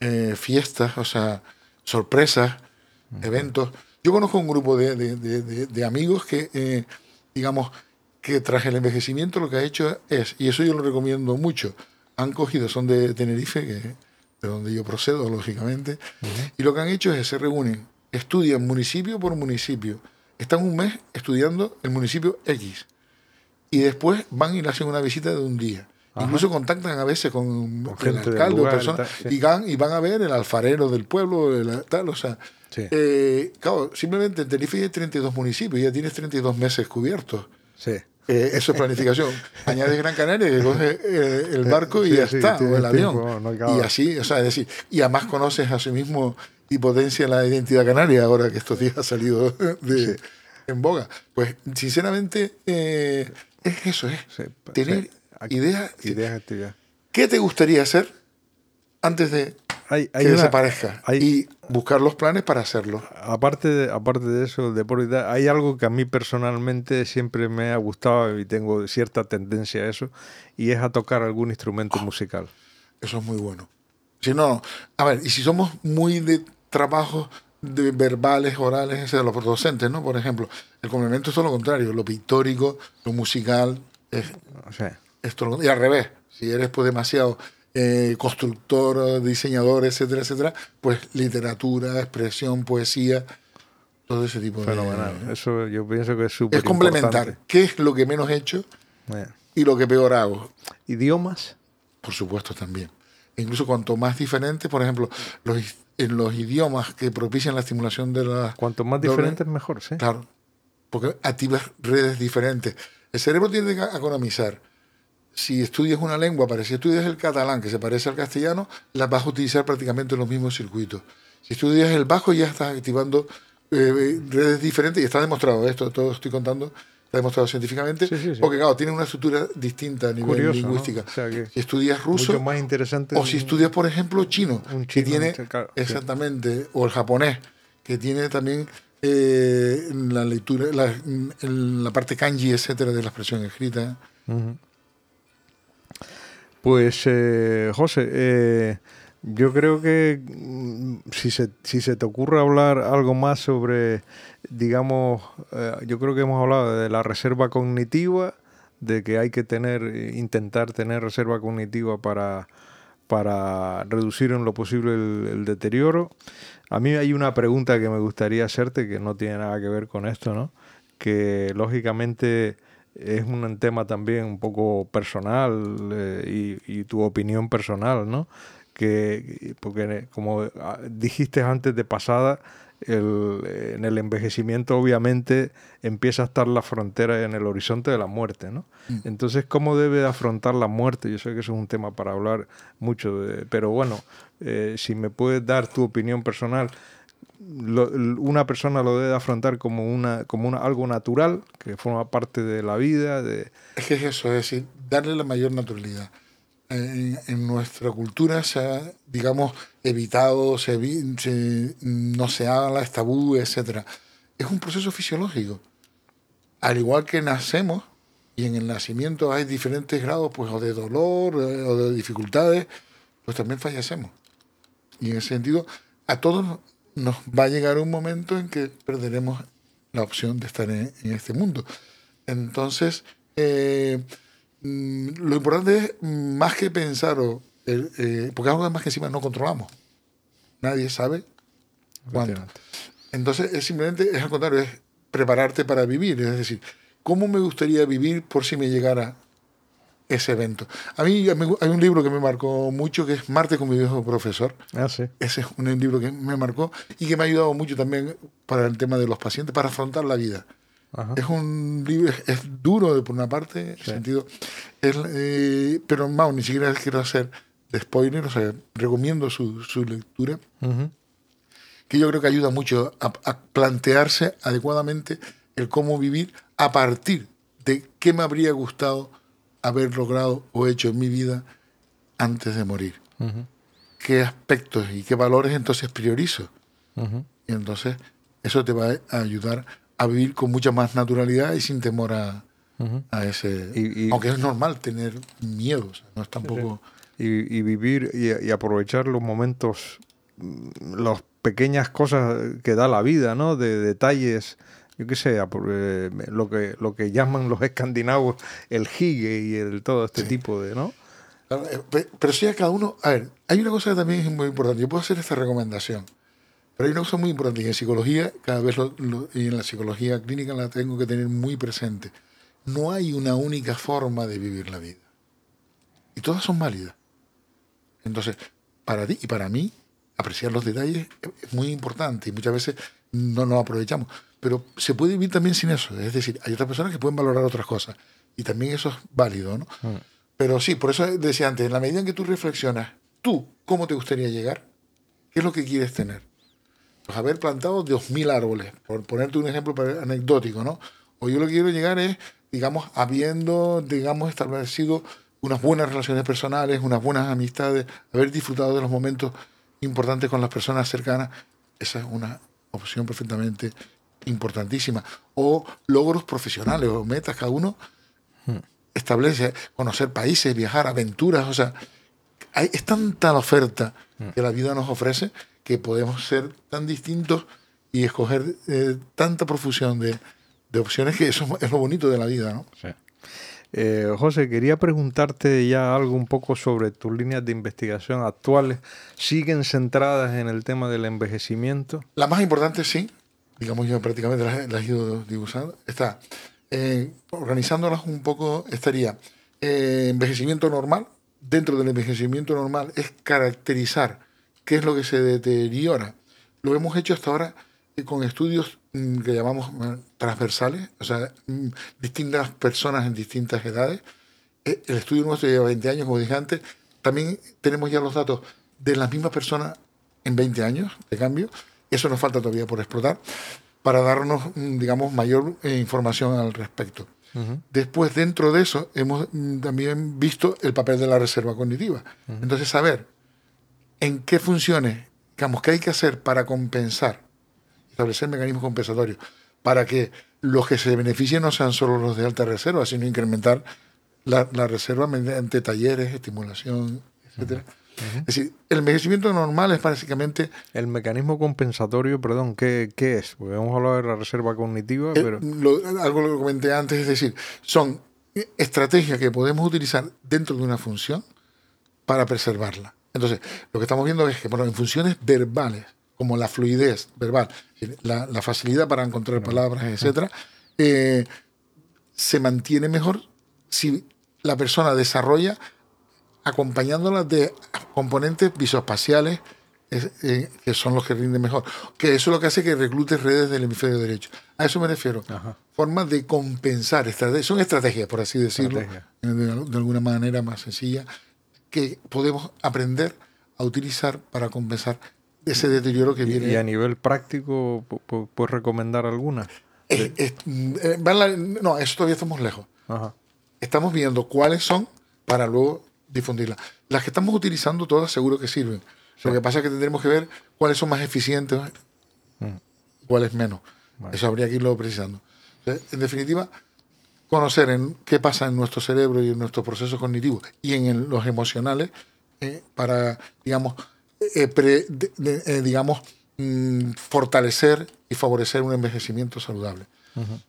Speaker 2: eh, fiestas, o sea, sorpresas, eventos. Yo conozco un grupo de, de- de- de- de amigos que, digamos, que tras el envejecimiento lo que ha hecho es, y eso yo lo recomiendo mucho, han cogido, son de Tenerife, que, de donde yo procedo, lógicamente, y lo que han hecho es, se reúnen, estudian municipio por municipio, están un mes estudiando el municipio X, y después van y le hacen una visita de un día.
Speaker 1: Ajá.
Speaker 2: Incluso contactan a veces con,
Speaker 1: Con
Speaker 2: el alcalde o
Speaker 1: lugar y
Speaker 2: personas,
Speaker 1: tal, sí.
Speaker 2: y, van, y van a ver el alfarero del pueblo, el- tal, o sea,
Speaker 1: Sí.
Speaker 2: eh, claro, simplemente en Tenerife hay 32 municipios, ya tienes 32 meses cubiertos.
Speaker 1: sí.
Speaker 2: Eh, eso es planificación. [LAUGHS] Añades Gran Canaria, que coge eh, el barco y
Speaker 1: Sí,
Speaker 2: ya
Speaker 1: sí,
Speaker 2: está, o el avión.
Speaker 1: tiempo, no
Speaker 2: y así, o sea, es decir, y además conoces a sí mismo y potencia la identidad canaria ahora que estos días ha salido [LAUGHS] de, en boga. Pues, sinceramente, eh, es eso, es tener ideas.
Speaker 1: Ideas.
Speaker 2: ¿Qué te gustaría hacer antes de
Speaker 1: Hay, hay
Speaker 2: que
Speaker 1: una-
Speaker 2: desaparezca?
Speaker 1: hay-
Speaker 2: Y buscar los planes para hacerlo.
Speaker 1: aparte, de, aparte de eso, de hay algo que a mí personalmente siempre me ha gustado y tengo cierta tendencia a eso, y es a tocar algún instrumento musical.
Speaker 2: Eso es muy bueno. Si no, a ver, y si somos muy de trabajo, de verbales, orales, de los docentes, ¿no? Por ejemplo, el complemento es todo lo contrario, lo pictórico, lo musical, es, esto, y al revés, si eres pues demasiado eh, constructor, diseñador, etcétera, etcétera, pues literatura, expresión, poesía, todo ese tipo
Speaker 1: Fenomenal. de... Eso yo pienso que es súper
Speaker 2: Es complementar. ¿Qué es lo que menos he hecho y lo que peor hago?
Speaker 1: ¿Idiomas?
Speaker 2: Por supuesto también. incluso cuanto más diferente, por ejemplo, los en los idiomas que propician la estimulación de la...
Speaker 1: Cuanto más diferentes, mejor, sí.
Speaker 2: Claro, porque activas redes diferentes. El cerebro tiene que economizar. Si estudias una lengua, para si estudias el catalán, que se parece al castellano, las vas a utilizar prácticamente en los mismos circuitos. Si estudias el bajo, ya estás activando eh, redes diferentes y está demostrado esto, todo estoy contando, Está demostrado científicamente, porque claro, tiene una estructura distinta a nivel lingüística. si estudias ruso,
Speaker 1: más interesante
Speaker 2: o si estudias, por ejemplo, chino, que tiene exactamente, o el japonés, que tiene también eh, la lectura, la, la, parte kanji, etcétera, de la expresión escrita.
Speaker 1: Pues, eh, José, eh, yo creo que mm, si se, si se te ocurre hablar algo más sobre, digamos, eh, yo creo que hemos hablado de la reserva cognitiva, de que hay que tener, intentar tener reserva cognitiva para, para reducir en lo posible el, deterioro. A mí hay una pregunta que me gustaría hacerte que no tiene nada que ver con esto, ¿no? Que lógicamente es un tema también un poco personal eh, y, y, tu opinión personal, ¿no? que, porque como ah, dijiste antes de pasada, en el envejecimiento obviamente empieza a estar la frontera en el horizonte de la muerte, ¿no? Mm. Entonces, ¿cómo debe afrontar la muerte? Yo sé que eso es un tema para hablar mucho, pero bueno, eh, si me puedes dar tu opinión personal, una persona lo debe afrontar como una como una, algo natural que forma parte de la vida de
Speaker 2: es que es eso es decir darle la mayor naturalidad en, nuestra cultura se ha, digamos, evitado, se, no se habla, es tabú, etc. Es un proceso fisiológico. Al igual que nacemos, y en el nacimiento hay diferentes grados pues, o de dolor eh, o de dificultades, pues también fallecemos. Y en ese sentido, a todos nos va a llegar un momento en que perderemos la opción de estar en, este mundo. Entonces, eh, Mm, lo importante es más que pensar, o, eh, porque algo más que encima no controlamos. Nadie sabe cuándo. Entonces, es simplemente, es al contrario, es prepararte para vivir. Es decir, ¿cómo me gustaría vivir por si me llegara ese evento? A mí hay un libro que me marcó mucho, que es Marte con mi viejo profesor.
Speaker 1: Ah, sí.
Speaker 2: Ese es un libro que me marcó y que me ha ayudado mucho también para el tema de los pacientes, para afrontar la vida. Es un libro, es, duro por una parte, sentido, eh, pero más, ni siquiera quiero hacer de spoiler, o sea, recomiendo su, su lectura, que yo creo que ayuda mucho a, plantearse adecuadamente el cómo vivir a partir de qué me habría gustado haber logrado o hecho en mi vida antes de morir. ¿Qué aspectos y qué valores entonces priorizo? Y entonces eso te va a ayudar a vivir con mucha más naturalidad y sin temor a, a ese... aunque es normal tener miedo, no es tampoco...
Speaker 1: Y, vivir y, aprovechar los momentos, mm, las pequeñas cosas que da la vida, ¿no? De detalles, yo qué sé, eh, lo que, lo que llaman los escandinavos el hige y el todo este tipo de, ¿no?
Speaker 2: Eh, pero sí a cada uno... A ver, hay una cosa que también es muy importante. Yo puedo hacer esta recomendación. Pero hay una cosa muy importante y en psicología, cada vez y en la psicología clínica la tengo que tener muy presente. No hay una única forma de vivir la vida. Y todas son válidas. Entonces, para ti y para mí, apreciar los detalles es muy importante y muchas veces no nos aprovechamos. Pero se puede vivir también sin eso. Es decir, hay otras personas que pueden valorar otras cosas. Y también eso es válido, ¿no? Mm. Pero sí, por eso decía antes, en la medida en que tú reflexionas, tú, ¿cómo te gustaría llegar? ¿Qué es lo que quieres tener? pues haber plantado 2.000 árboles, por ponerte un ejemplo anecdótico, ¿no? O yo lo que quiero llegar es, digamos, habiendo, digamos, establecido unas buenas relaciones personales, unas buenas amistades, haber disfrutado de los momentos importantes con las personas cercanas, esa es una opción perfectamente importantísima. O logros profesionales o metas, cada uno hmm. establece conocer países, viajar, aventuras, o sea, hay, es tanta la oferta mm. que la vida nos ofrece que podemos ser tan distintos y escoger eh, tanta profusión de, de, opciones que eso es lo bonito de la vida, ¿no? Sí.
Speaker 1: Eh, José, quería preguntarte ya algo un poco sobre tus líneas de investigación actuales. ¿Siguen centradas en el tema del envejecimiento?
Speaker 2: La más importante, sí. Digamos, yo prácticamente las, he ido dibujando. Está eh, organizándolas un poco, estaría eh, envejecimiento normal. Dentro del envejecimiento normal es caracterizar qué es lo que se deteriora. Lo hemos hecho hasta ahora con estudios mm, que llamamos transversales, o sea, mm, distintas personas en distintas edades. Eh, el estudio nuestro lleva 20 años, como dije antes. También tenemos ya los datos de las mismas personas en 20 años de cambio. Eso nos falta todavía por explotar para darnos, mm, digamos, mayor eh, información al respecto. Después, dentro de eso, hemos también visto el papel de la reserva cognitiva. Entonces, saber en qué funciones, digamos, qué hay que hacer para compensar establecer mecanismos compensatorios para que los que se beneficien no sean solo los de alta reserva, sino incrementar la, reserva mediante talleres, estimulación, etc. Es decir, el envejecimiento normal es básicamente...
Speaker 1: El mecanismo compensatorio, perdón, ¿qué, qué es? Porque hemos hablado de la reserva cognitiva,
Speaker 2: eh,
Speaker 1: pero...
Speaker 2: algo lo comenté antes, es decir, son estrategias que podemos utilizar dentro de una función para preservarla. Entonces, lo que estamos viendo es que, bueno, en funciones verbales, como la fluidez verbal, la, facilidad para encontrar palabras, etcétera, eh, se mantiene mejor si la persona desarrolla acompañándola de componentes visoespaciales eh, que son los que rinden mejor. Que eso es lo que hace que reclute redes del hemisferio derecho. A eso me refiero. Formas de compensar. Son estrategias, por así decirlo, de, de, alguna manera más sencilla, que podemos aprender a utilizar para compensar ese deterioro que viene.
Speaker 1: ¿Y a nivel práctico puedes recomendar alguna?
Speaker 2: Eh, no, eso todavía estamos lejos. Estamos viendo cuáles son para luego difundirlas. Las que estamos utilizando todas seguro que sirven. Lo que pasa es que tendremos que ver cuáles son más eficientes mm. cuáles menos. Eso habría que irlo precisando. En definitiva, conocer en qué pasa en nuestro cerebro y en nuestros procesos cognitivos y en los emocionales eh, para, digamos, eh, eh, digamos, mm, fortalecer y favorecer un envejecimiento saludable.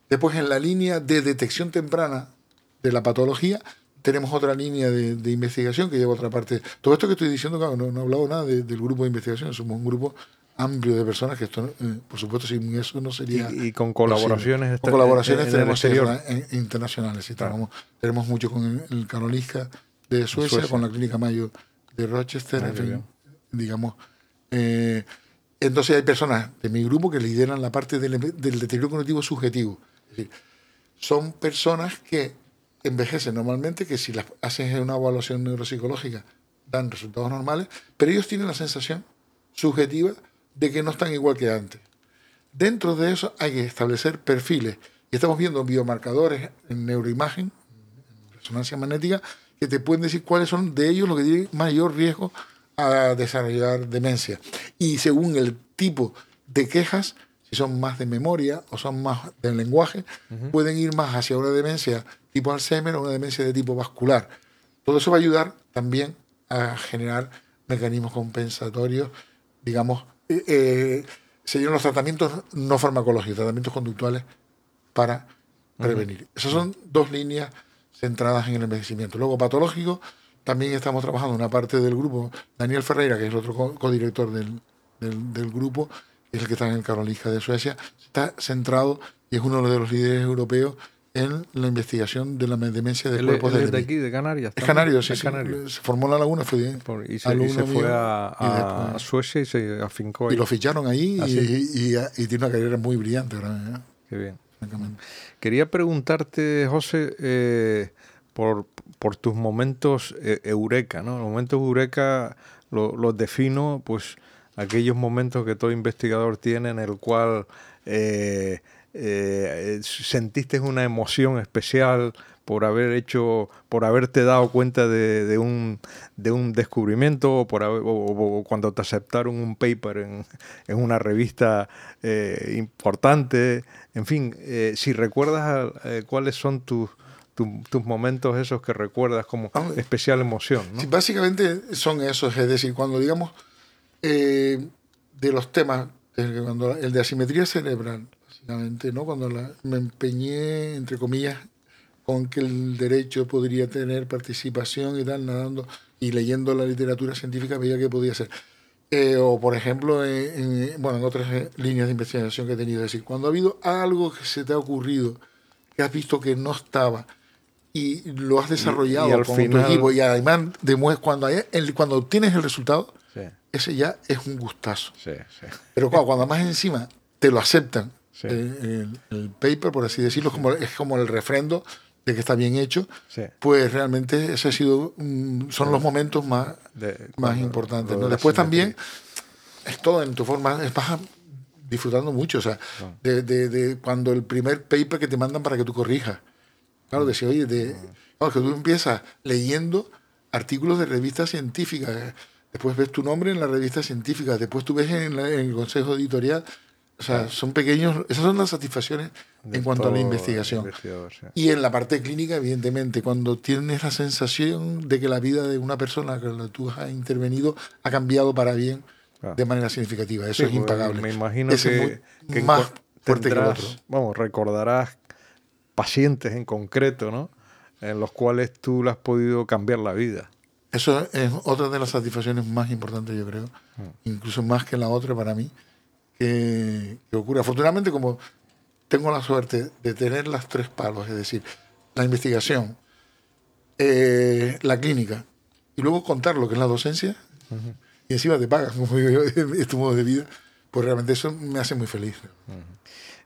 Speaker 2: Después, en la línea de detección temprana de la patología, tenemos otra línea de, investigación que lleva otra parte. Todo esto que estoy diciendo, claro, no, he hablado nada del grupo de investigación, somos un grupo amplio de personas que esto, eh, por supuesto, sin eso no sería.
Speaker 1: Y, con colaboraciones,
Speaker 2: con colaboraciones tenemos internacionales. tenemos mucho con el, Karolinska de Suecia, con la Clínica Mayo de Rochester, en fin digamos. Eh, entonces hay personas de mi grupo que lideran la parte del, deterioro cognitivo subjetivo. Es decir, son personas que envejecen normalmente, que si las haces una evaluación neuropsicológica dan resultados normales, pero ellos tienen la sensación subjetiva de que no están igual que antes. Dentro de eso hay que establecer perfiles. Y estamos viendo biomarcadores en neuroimagen, en resonancia magnética, que te pueden decir cuáles son de ellos los que tienen mayor riesgo a desarrollar demencia. Y según el tipo de quejas, si son más de memoria o son más del lenguaje, pueden ir más hacia una demencia tipo Alzheimer o una demencia de tipo vascular. Todo eso va a ayudar también a generar mecanismos compensatorios, digamos, eh, eh, serían los tratamientos no farmacológicos, tratamientos conductuales para prevenir. Esas son dos líneas centradas en el envejecimiento. Luego patológico, también estamos trabajando una parte del grupo, Daniel Ferreira, que es el otro codirector del, del, grupo, es el que está en el Karolinska de Suecia, está centrado y es uno de los líderes europeos en la investigación de la demencia de cuerpos
Speaker 1: de, de aquí, de Canarias.
Speaker 2: Es canario, sí, Se formó en la laguna, fue
Speaker 1: y se, fue a, Suecia y se afincó
Speaker 2: ahí. Y lo ficharon ahí ah, y, y, tiene una carrera muy brillante. ¿verdad?
Speaker 1: ¿eh? Qué bien. Quería preguntarte, José, eh, por, por tus momentos eh, eureka, ¿no? Los momentos eureka los defino, pues, aquellos momentos que todo investigador tiene en el cual eh, eh, sentiste una emoción especial por haber hecho, por haberte dado cuenta de, un, de un, descubrimiento o, por o, cuando te aceptaron un paper en, en una revista importante. En fin, si recuerdas cuáles son tus tus momentos esos que recuerdas como especial emoción. ¿no?
Speaker 2: Sí, básicamente son esos, es decir, cuando digamos eh, de los temas, cuando el de asimetría cerebral, básicamente, ¿no? cuando me empeñé, entre comillas, con que el derecho podría tener participación y tal, nadando y leyendo la literatura científica veía que podía ser. Eh, o por ejemplo, en, bueno, en otras eh, líneas de investigación que he tenido, es decir, cuando ha habido algo que se te ha ocurrido, que has visto que no estaba y lo has desarrollado con tu equipo y además cuando, hay, el, cuando obtienes el resultado, ese ya es un gustazo. Pero cuando, más encima te lo aceptan, eh, el, paper, por así decirlo, como, es como el refrendo de que está bien hecho, pues realmente ese ha sido, mm, son los momentos más, más importantes. Después también es todo en tu forma, es vas disfrutando mucho, o sea, ah. de, de, cuando el primer paper que te mandan para que tú corrijas. Claro, decía, oye, de, que tú empiezas leyendo artículos de revistas científicas, después ves tu nombre en la revista científica, después tú ves en, en el consejo editorial o sea, son pequeños, esas son las satisfacciones en cuanto a la investigación. Y en la parte clínica, evidentemente, cuando tienes la sensación de que la vida de una persona que tú has intervenido ha cambiado para bien de manera significativa. Eso es pues, impagable.
Speaker 1: Me imagino que, más fuerte que otro. Vamos, recordarás pacientes en concreto, ¿no? En los cuales tú le has podido cambiar la vida.
Speaker 2: Eso es otra de las satisfacciones más importantes, yo creo. Mm. Incluso más que la otra para mí que, ocurre. Afortunadamente, como tengo la suerte de tener las tres palos, es decir, la investigación, eh, la clínica y luego contar lo que es la docencia, y encima te pagan, [LAUGHS] como digo yo, es tu modo de vida, pues realmente eso me hace muy feliz.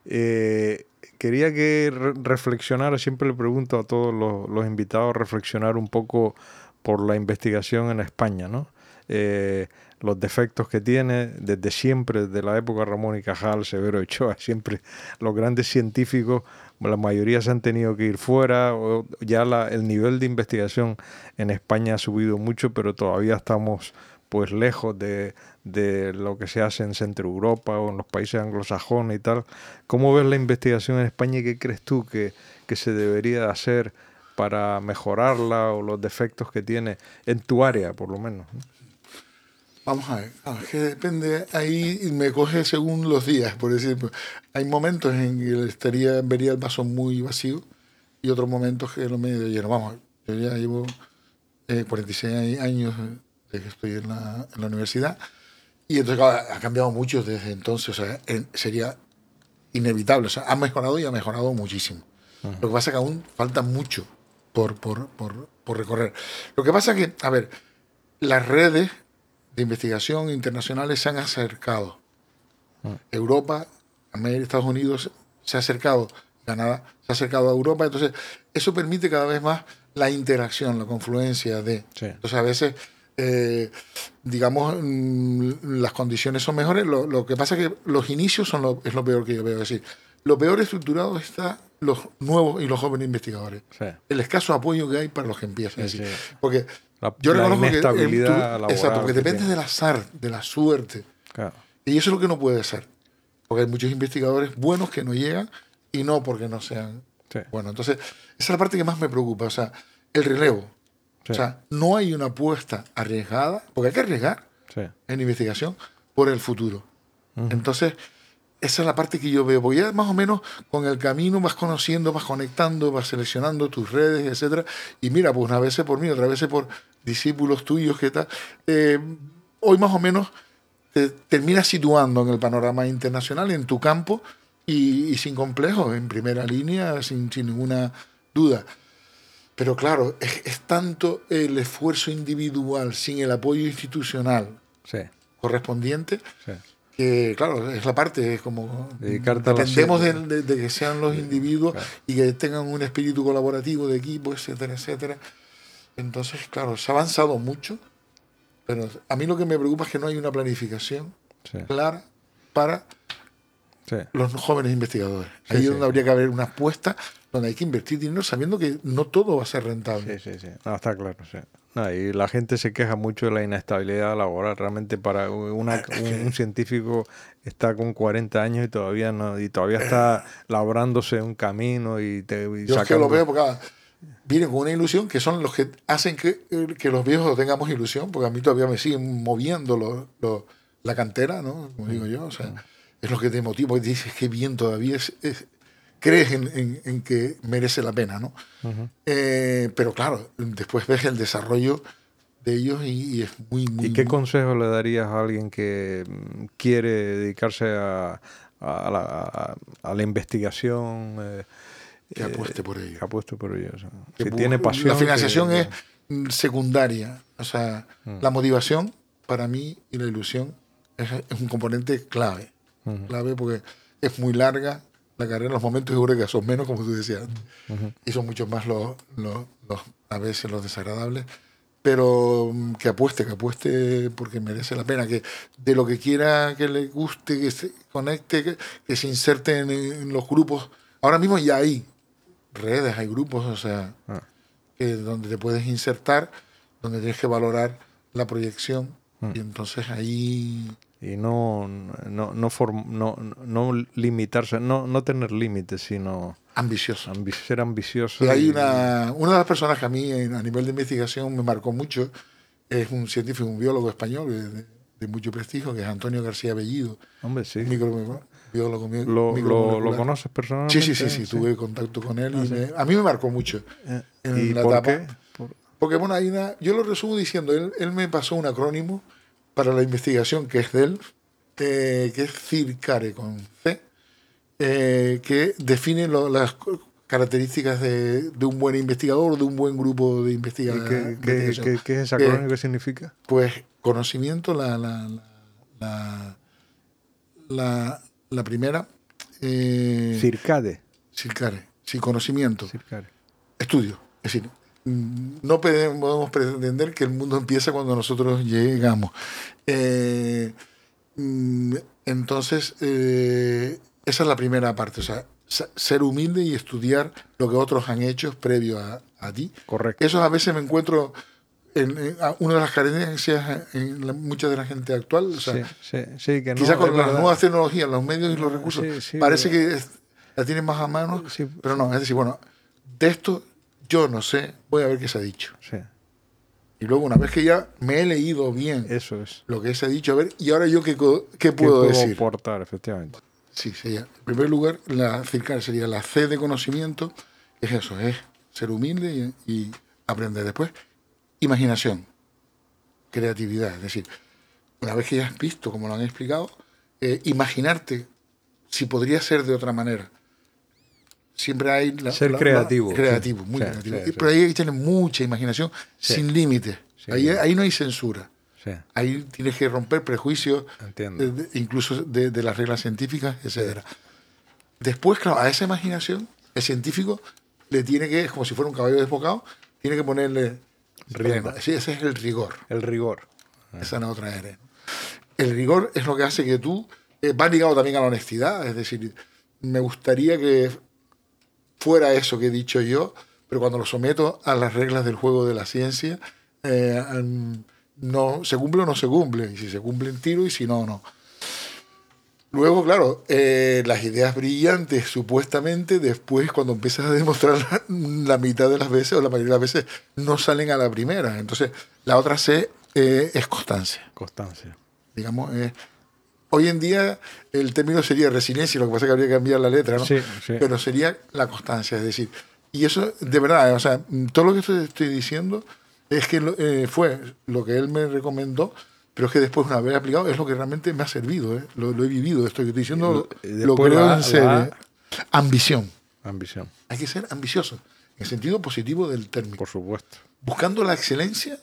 Speaker 1: Eh, quería que reflexionara, siempre le pregunto a todos los, los, invitados, reflexionar un poco por la investigación en España, ¿no? Eh, los defectos que tiene desde siempre, desde la época Ramón y Cajal, Severo Ochoa, [LAUGHS] siempre los grandes científicos, la mayoría se han tenido que ir fuera, ya el nivel de investigación en España ha subido mucho, pero todavía estamos pues lejos de, lo que se hace en Centro Europa o en los países anglosajones y tal. ¿Cómo ves la investigación en España y qué crees tú que, que se debería hacer para mejorarla o los defectos que tiene en tu área, por lo menos?
Speaker 2: Vamos a ver, que depende, ahí me coge según los días, por decir, hay momentos en que estaría, vería el vaso muy vacío y otros momentos que lo medio lleno. Vamos, yo ya llevo 46 eh, años desde que estoy en la, en la universidad y entonces ha cambiado mucho desde entonces, o sea, sería inevitable, o sea, ha mejorado y ha mejorado muchísimo. Lo que pasa es que aún falta mucho por, por, por, por recorrer. Lo que pasa es que, a ver, las redes de investigación internacionales se han acercado. Ah. Europa, América, Estados Unidos se ha acercado, Canadá se ha acercado a Europa, entonces eso permite cada vez más la interacción, la confluencia de... Entonces a veces, eh, digamos, mm, las condiciones son mejores, lo, que pasa es que los inicios son lo, es lo peor que yo veo. decir, lo peor estructurado está los nuevos y los jóvenes investigadores. El escaso apoyo que hay para los que empiezan. Porque yo reconozco que exacto, porque depende del azar, de la suerte. Y eso es lo que no puede ser. Porque hay muchos investigadores buenos que no llegan y no porque no sean bueno Entonces, esa es la parte que más me preocupa. O sea, el relevo. O sea, no hay una apuesta arriesgada, porque hay que arriesgar en investigación por el futuro. Entonces, esa es la parte que yo veo, porque ya más o menos con el camino vas conociendo, vas conectando, vas seleccionando tus redes, etcétera. Y mira, pues una vez por mí, otra vez por discípulos tuyos, ¿qué tal? Eh, hoy más o menos te terminas situando en el panorama internacional, en tu campo, y, sin complejos, en primera línea, sin, sin ninguna duda. Pero claro, es, tanto el esfuerzo individual sin el apoyo institucional correspondiente que, claro, es la parte, es como dependemos de, de, que sean los individuos y que tengan un espíritu colaborativo de equipo, etcétera, etcétera. Entonces, claro, se ha avanzado mucho, pero a mí lo que me preocupa es que no hay una planificación clara para los jóvenes investigadores. Ahí es donde habría que haber una apuesta donde hay que invertir dinero sabiendo que no todo va a ser rentable.
Speaker 1: Sí, sí, sí. No, está claro, sí. y la gente se queja mucho de la inestabilidad laboral. Realmente para una, un, científico está con 40 años y todavía no y todavía está labrándose un camino y, te,
Speaker 2: Yo es que lo veo porque vienen con una ilusión que son los que hacen que, que los viejos tengamos ilusión, porque a mí todavía me siguen moviendo lo, lo, la cantera, ¿no? Como digo yo, o sea, es lo que te motiva, y dices que bien todavía es, crees en, en, que merece la pena, ¿no? eh, pero claro, después ves el desarrollo de ellos y, es muy, muy...
Speaker 1: ¿Y qué consejo le darías a alguien que mm, quiere dedicarse a, a, la, a la, investigación? Eh,
Speaker 2: que apueste por ello.
Speaker 1: Que apueste por ello. O sea, si tiene pasión.
Speaker 2: La financiación es secundaria. O sea, mm. la motivación para mí y la ilusión es, es un componente clave. Clave porque es muy larga la carrera. Los momentos que son menos, como tú decías. Y son muchos más los, los, los, a veces los desagradables pero mm, que apueste, que apueste porque merece la pena, que de lo que quiera que le guste, que se conecte, que, se inserte en, los grupos. Ahora mismo ya hay redes, hay grupos, o sea, ah. donde te puedes insertar, donde tienes que valorar la proyección mm. y entonces ahí
Speaker 1: y no no no, no, no limitarse no no tener límites sino
Speaker 2: ambicioso
Speaker 1: ser ambicioso
Speaker 2: y hay una una de las personas que a mí a nivel de investigación me marcó mucho es un científico un biólogo español de, mucho prestigio que es Antonio García Bellido
Speaker 1: hombre sí
Speaker 2: biólogo
Speaker 1: lo, lo, lo, conoces personalmente
Speaker 2: sí sí sí sí, tuve contacto con él y ah, a mí me marcó mucho
Speaker 1: eh, en ¿Y la por etapa qué?
Speaker 2: porque bueno hay una yo lo resumo diciendo él él me pasó un acrónimo para la investigación que es de él, eh, que es CIRCARE con C, eh, que define las características de, un buen investigador, de un buen grupo de investigadores.
Speaker 1: ¿Qué, es ese acrónimo? ¿Qué significa?
Speaker 2: Pues conocimiento, la, la, la, la, primera.
Speaker 1: Eh, Circade.
Speaker 2: Circare, sí, conocimiento. Circare. Estudio. Es decir, no podemos pretender que el mundo empieza cuando nosotros llegamos. Eh, mm, entonces, eh, esa es la primera parte, o sea, ser humilde y estudiar lo que otros han hecho previo a, ti.
Speaker 1: Correcto.
Speaker 2: Eso a veces me encuentro en, una de las carencias en mucha de la gente actual. O sea,
Speaker 1: sí, sí, que no,
Speaker 2: quizás con las nuevas tecnologías, los medios y los recursos, parece que la tienen más a mano, pero no, es decir, bueno, de esto yo no sé, voy a ver qué se ha dicho.
Speaker 1: Sí.
Speaker 2: Y luego, una vez que ya me he leído bien
Speaker 1: Eso es.
Speaker 2: lo que se ha dicho, a ver, y ahora yo qué, qué puedo,
Speaker 1: ¿Qué
Speaker 2: decir.
Speaker 1: aportar, efectivamente.
Speaker 2: Sí, sería. En primer lugar, la CIRCAR sería la C de conocimiento, es eso, es ser humilde y, aprender. Después, imaginación, creatividad. Es decir, una vez que ya has visto, como lo han explicado, eh, imaginarte si podría ser de otra manera siempre hay...
Speaker 1: La, Ser creativo.
Speaker 2: creativo, muy creativo. Pero ahí hay que tener mucha imaginación, sin límites. Ahí, ahí no hay censura. Ahí tienes que romper prejuicios, incluso de, de, las reglas científicas, etc. Después, claro, a esa imaginación, el científico le tiene que, como si fuera un caballo desbocado, tiene que ponerle...
Speaker 1: Rienda.
Speaker 2: Sí, ese es el rigor.
Speaker 1: El rigor.
Speaker 2: Esa no otra era. El rigor es lo que hace que tú... Eh, va ligado también a la honestidad, es decir, me gustaría que fuera eso que he dicho yo, pero cuando lo someto a las reglas del juego de la ciencia, eh, no, se cumple o no se cumple, y si se cumple tiro y si no, no. Luego, claro, eh, las ideas brillantes, supuestamente, después cuando empiezas a demostrar [LAUGHS] la, mitad de las veces o la mayoría de las veces, no salen a la primera. Entonces, la otra C eh, es constancia.
Speaker 1: Constancia.
Speaker 2: Digamos, Hoy en día el término sería resiliencia, lo que pasa es que habría que cambiar la letra, ¿no?
Speaker 1: Sí,
Speaker 2: Pero sería la constancia, es decir, y eso de verdad, o sea, todo lo que estoy, diciendo es que eh, fue lo que él me recomendó, pero es que después, una vez aplicado, es lo que realmente me ha servido, ¿eh? lo, he vivido, esto que estoy diciendo, lo creo en serio. Ambición.
Speaker 1: Ambición.
Speaker 2: Hay que ser ambicioso, en el sentido positivo del término.
Speaker 1: Por supuesto.
Speaker 2: Buscando la excelencia.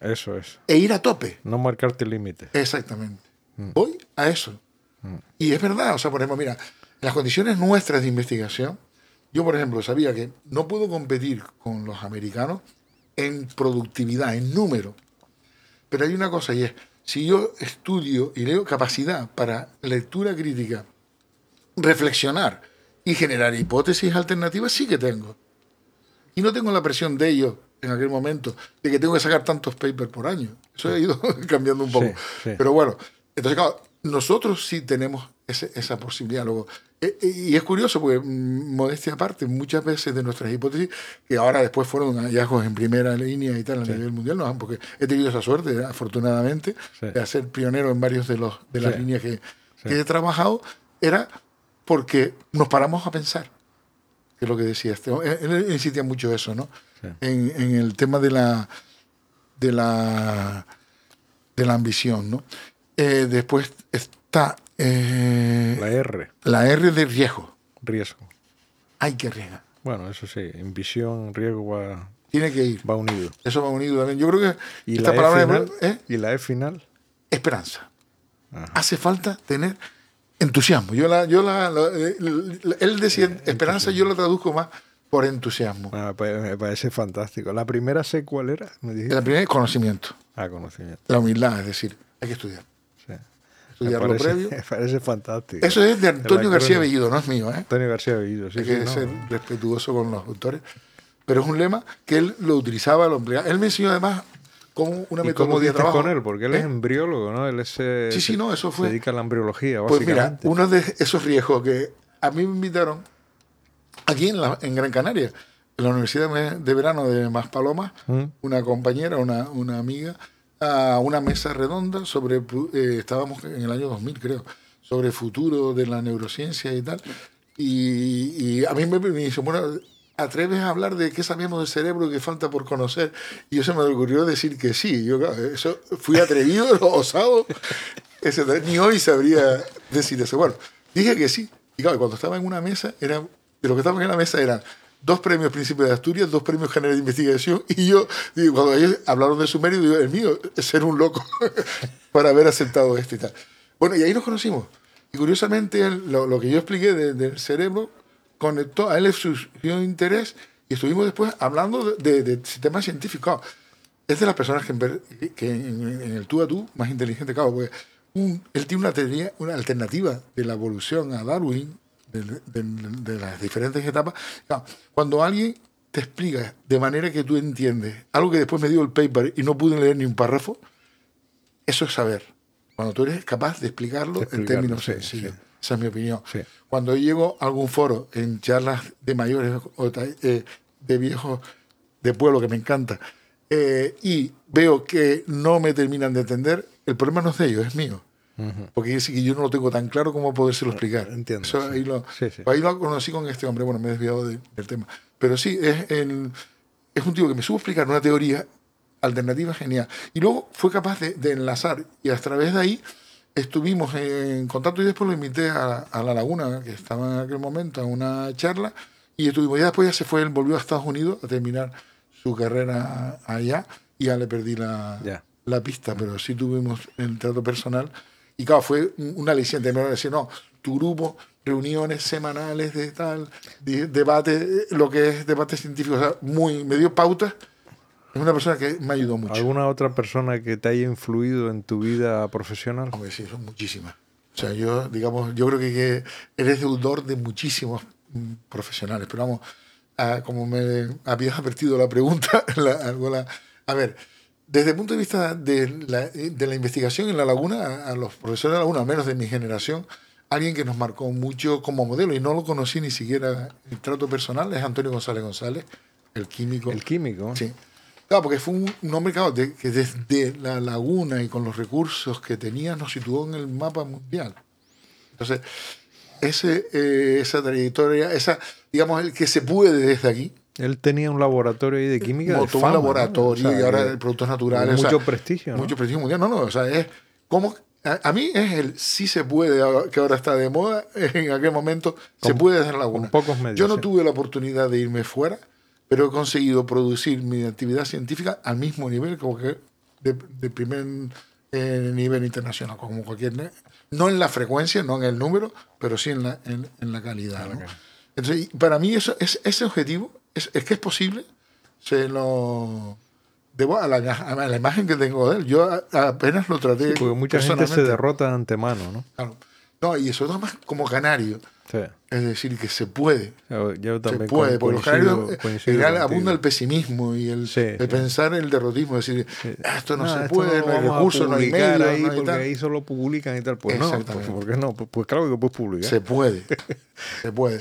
Speaker 1: Eso es.
Speaker 2: E ir a tope.
Speaker 1: No marcarte límites.
Speaker 2: Exactamente. Mm. Voy a eso. Mm. Y es verdad, o sea, por ejemplo, mira, en las condiciones nuestras de investigación, yo, por ejemplo, sabía que no puedo competir con los americanos en productividad, en número. Pero hay una cosa y es, si yo estudio y leo capacidad para lectura crítica, reflexionar y generar hipótesis alternativas, sí que tengo. Y no tengo la presión de ellos en aquel momento, de que tengo que sacar tantos papers por año. Eso ha ido [LAUGHS] cambiando un poco. Pero bueno, entonces, claro, nosotros sí tenemos esa posibilidad. Luego, eh, eh, y es curioso porque, mm, modestia aparte, muchas veces de nuestras hipótesis, que ahora después fueron hallazgos en primera línea y tal a nivel mundial, no, porque he tenido esa suerte, afortunadamente, de ser pionero en varios de, los, de las líneas que, he trabajado, era porque nos paramos a pensar, que es lo que decía este. Él, insistía mucho eso, ¿no? En, en, el tema de la, de la, de la ambición, ¿no? Eh, después está...
Speaker 1: Eh, la R.
Speaker 2: La R de riesgo.
Speaker 1: Riesgo.
Speaker 2: Hay que arriesgar.
Speaker 1: Bueno, eso sí, ambición, riesgo va...
Speaker 2: Tiene que ir.
Speaker 1: Va unido.
Speaker 2: Eso va unido también. Yo creo que
Speaker 1: ¿Y esta la palabra... E final? ¿eh? ¿Y la E final?
Speaker 2: Esperanza. Hace falta tener entusiasmo. Yo la, yo la, él decía esperanza, yo la traduzco más por entusiasmo.
Speaker 1: Ah, me parece fantástico. ¿La primera sé cuál era?
Speaker 2: la primera es conocimiento.
Speaker 1: Ah, conocimiento.
Speaker 2: La humildad, es decir, hay que estudiar. Sí. Estudiar
Speaker 1: lo
Speaker 2: previo. [LAUGHS]
Speaker 1: Me parece fantástico.
Speaker 2: Eso es de Antonio García Bellido, no es mío. ¿eh?
Speaker 1: Antonio García Bellido, sí.
Speaker 2: Hay que ser respetuoso con los autores. Pero es un lema que él lo utilizaba, lo empleaba. Él me enseñó además como una metodología de trabajo.
Speaker 1: con él? Porque él es ¿Eh? embriólogo, ¿no? Él es, eh,
Speaker 2: sí, sí, no, eso fue.
Speaker 1: Se dedica a la embriología,
Speaker 2: básicamente. Pues mira, uno de esos riesgos que a mí me invitaron aquí en, la, en Gran Canaria en la Universidad de Verano de Maspalomas, mm. una compañera, una, una, amiga, a una mesa redonda sobre, eh, estábamos en el año 2000 creo, sobre el futuro de la neurociencia y tal. Y, a mí me, me bueno, ¿atreves a hablar de qué sabemos del cerebro que falta por conocer? Y yo se me ocurrió decir que sí. Yo eso, fui atrevido, [LAUGHS] osado. Ni hoy sabría decir eso. Bueno, dije que sí. Y claro, cuando estaba en una mesa, era, de lo que estaban en la mesa eran dos premios Príncipe de Asturias, dos premios General de Investigación, y yo, digo, cuando ellos hablaron de su mérito, digo, el mío es ser un loco [LAUGHS] para haber aceptado esto y tal. Bueno, y ahí nos conocimos. Y curiosamente, lo, que yo expliqué del cerebro conectó, a él surgió interés y estuvimos después hablando de, de, sistemas científicos. Es de las personas que, que en, el tú a tú más inteligente, claro, porque él tiene una teoría, una alternativa de la evolución a Darwin, de, las diferentes etapas. cuando alguien te explica de manera que tú entiendes algo que después me dio el paper y no pude leer ni un párrafo, eso es saber. Cuando tú eres capaz de explicarlo, en términos sencillos. Esa es mi opinión. Cuando llego a algún foro en charlas de mayores o eh, de viejos de pueblo que me encanta eh, y veo que no me terminan de entender, el problema no es de ellos, es mío. Porque que yo no lo tengo tan claro como podérselo explicar.
Speaker 1: Entiendo.
Speaker 2: ahí, lo, ahí, lo, conocí con este hombre. Bueno, me he desviado del tema. Pero sí, es, el, es un tipo que me supo explicar una teoría alternativa genial. Y luego fue capaz de, enlazar. Y a través de ahí estuvimos en contacto y después lo invité a, a, La Laguna, que estaba en aquel momento, a una charla. Y estuvimos. Ya después ya se fue, él volvió a Estados Unidos a terminar su carrera allá. Y ya le perdí la, la pista, pero sí tuvimos el trato personal y claro, fue una aliciente. Me decir, no, tu grupo, reuniones semanales de tal, debate, lo que es debate científico, o sea, muy, me dio pautas. Es una persona que me ayudó mucho.
Speaker 1: ¿Alguna otra persona que te haya influido en tu vida profesional?
Speaker 2: Hombre, sí, son muchísimas. O sea, yo, digamos, yo creo que, eres deudor de muchísimos mm, profesionales. Pero vamos, como me habías advertido la pregunta, [LAUGHS] la, a ver, desde el punto de vista de la, de la investigación en la laguna, a, los profesores de la laguna, al menos de mi generación, alguien que nos marcó mucho como modelo, y no lo conocí ni siquiera en trato personal, es Antonio González González, el químico.
Speaker 1: El químico.
Speaker 2: Sí. Claro, porque fue un, hombre que desde la laguna y con los recursos que tenía nos situó en el mapa mundial. Entonces, ese, eh, esa trayectoria, esa, digamos, el que se puede desde aquí,
Speaker 1: él tenía un laboratorio ahí de química.
Speaker 2: Como un laboratorio y ahora de productos naturales.
Speaker 1: Mucho prestigio.
Speaker 2: Mucho prestigio mundial. No, no, o sea, es como. A, mí es el sí se puede, que ahora está de moda. [LAUGHS] En aquel momento se puede hacer laguna.
Speaker 1: pocos medios.
Speaker 2: Yo no tuve la oportunidad de irme fuera, pero he conseguido producir mi actividad científica al mismo nivel como que de, primer eh, nivel internacional, como cualquier. No en la frecuencia, no en el número, pero sí en la, en, la calidad. Entonces, para mí eso, es, ese objetivo es, que es posible. Se lo debo a la, a la, imagen que tengo de él. Yo apenas lo traté.
Speaker 1: porque mucha gente se derrota de antemano, ¿no?
Speaker 2: Claro. No, y eso es más como canario. Es decir, que se puede.
Speaker 1: Yo, también
Speaker 2: se puede, porque los canarios abunda el pesimismo y el, pensar en el derrotismo, es decir, esto no, se puede, no, hay recursos, no hay medios.
Speaker 1: Ahí porque ahí solo publican y tal. Pues no, pues, ¿por qué no? Pues, pues, claro que puedes publicar.
Speaker 2: Se puede, [LAUGHS] se puede.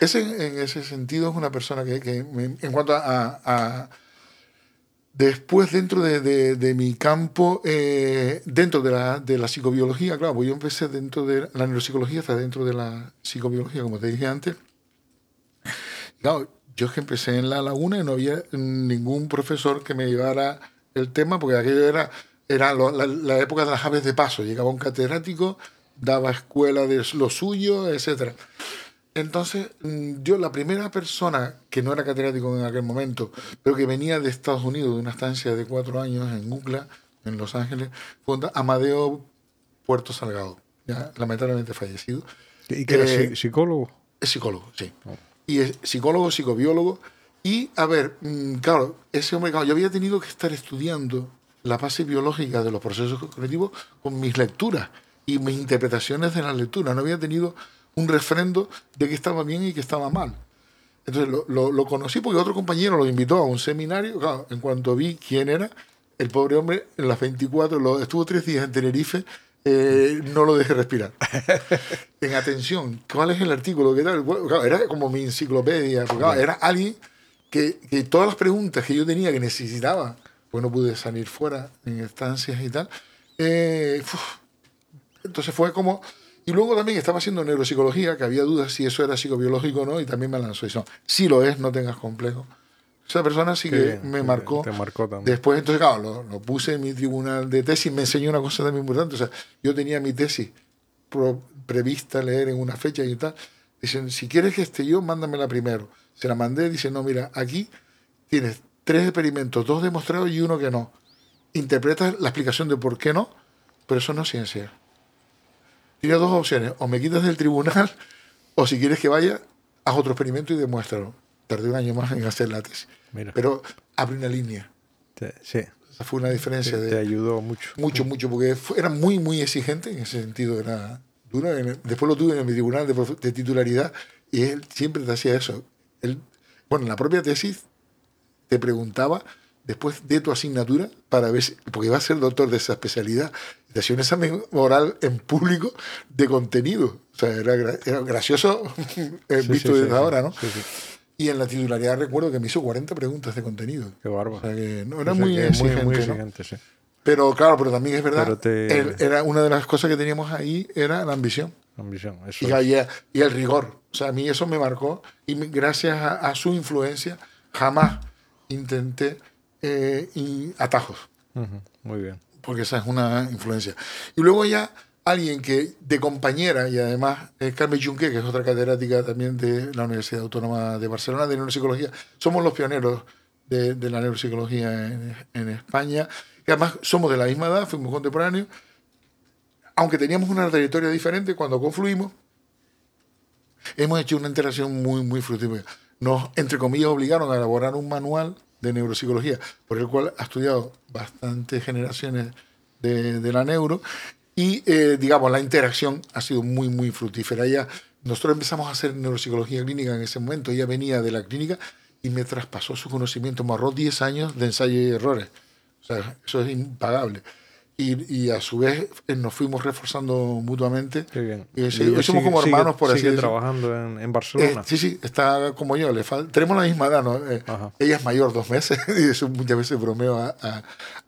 Speaker 2: Ese, en ese sentido es una persona que, que en cuanto a Después, dentro de, mi campo, eh, dentro de la, de la, psicobiología, claro, pues yo empecé dentro de la neuropsicología, está dentro de la psicobiología, como te dije antes. Claro, yo es que empecé en La Laguna y no había ningún profesor que me llevara el tema, porque aquello era, era la, época de las aves de paso. Llegaba un catedrático, daba escuela de lo suyo, etcétera. Entonces, mm, yo la primera persona que no era catedrático en aquel momento, pero que venía de Estados Unidos, de una estancia de cuatro años en UCLA, en Los Ángeles, fue Amadeo Puerto Salgado, ya lamentablemente fallecido.
Speaker 1: ¿Y que era eh, psicólogo?
Speaker 2: Es psicólogo, sí. Oh. Y es psicólogo, psicobiólogo. Y, a ver, mm, claro, ese hombre, yo había tenido que estar estudiando la base biológica de los procesos cognitivos con mis lecturas y mis interpretaciones de la lectura. No había tenido un refrendo de que estaba bien y que estaba mal. Entonces lo, lo, conocí porque otro compañero lo invitó a un seminario. Claro, en cuanto vi quién era, el pobre hombre en las 24, lo, estuvo tres días en Tenerife, eh, no lo dejé respirar. [LAUGHS] en atención, ¿cuál es el artículo? ¿Qué tal? era como mi enciclopedia, era alguien que, que, todas las preguntas que yo tenía que necesitaba, pues no pude salir fuera en estancias y tal. Eh, entonces fue como y luego también estaba haciendo neuropsicología, que había dudas si eso era psicobiológico o no, y también me lanzó eso. Sí lo es, no tengas complejo. Esa persona sí que me marcó.
Speaker 1: Te marcó también.
Speaker 2: Después, entonces, claro, lo, puse en mi tribunal de tesis, me enseñó una cosa también importante. O sea, yo tenía mi tesis prevista leer en una fecha y tal. Dicen, si quieres que esté yo, mándamela primero. Se la mandé, dice, no, mira, aquí tienes tres experimentos, dos demostrados y uno que no. Interpretas la explicación de por qué no, pero eso no es ciencia. Tienes dos opciones, o me quitas del tribunal, o si quieres que vaya, haz otro experimento y demuéstralo. Tardé un año más en hacer la tesis. Pero abre una línea.
Speaker 1: sí.
Speaker 2: Esa fue una diferencia.
Speaker 1: Te, ayudó mucho.
Speaker 2: Mucho, mucho, porque era muy, muy exigente en ese sentido. Era duro. Después lo tuve en mi tribunal de, titularidad y él siempre te hacía eso. Él, bueno, en la propia tesis te preguntaba después de tu asignatura para ver, si, porque iba a ser doctor de esa especialidad, te hacía un examen oral en público de contenido. O sea, era, gracioso [LAUGHS] visto desde ahora, ¿no? Y en la titularidad recuerdo que me hizo 40 preguntas de contenido.
Speaker 1: Qué bárbaro.
Speaker 2: O sea, que no, era muy exigente. Muy, exigente sí. Pero claro, pero también es verdad, era una de las cosas que teníamos ahí era la ambición.
Speaker 1: ambición, eso
Speaker 2: y, y, el rigor. O sea, a mí eso me marcó y gracias a su influencia jamás intenté eh, y atajos.
Speaker 1: Muy bien.
Speaker 2: Porque esa es una influencia. Y luego ya alguien que de compañera, y además es Carmen Junque, que es otra catedrática también de la Universidad Autónoma de Barcelona, de neuropsicología. Somos los pioneros de, la neuropsicología en, España. Y además somos de la misma edad, fuimos contemporáneos. Aunque teníamos una trayectoria diferente, cuando confluimos, hemos hecho una interacción muy, muy fructífera. Nos, entre comillas, obligaron a elaborar un manual de neuropsicología, por el cual ha estudiado bastantes generaciones de, la neuro y, eh, digamos, la interacción ha sido muy, muy fructífera. Ya, nosotros empezamos a hacer neuropsicología clínica en ese momento, ella venía de la clínica y me traspasó su conocimiento, me ahorró 10 años de ensayo y errores. O sea, eso es impagable y, a su vez eh, nos fuimos reforzando mutuamente.
Speaker 1: Qué bien.
Speaker 2: Y, somos como hermanos, por así
Speaker 1: decirlo. trabajando en, Barcelona?
Speaker 2: Eh, sí, sí, está como yo. Le tenemos la misma edad, ¿no? Eh, ella es mayor dos meses [LAUGHS] y eso muchas veces bromeo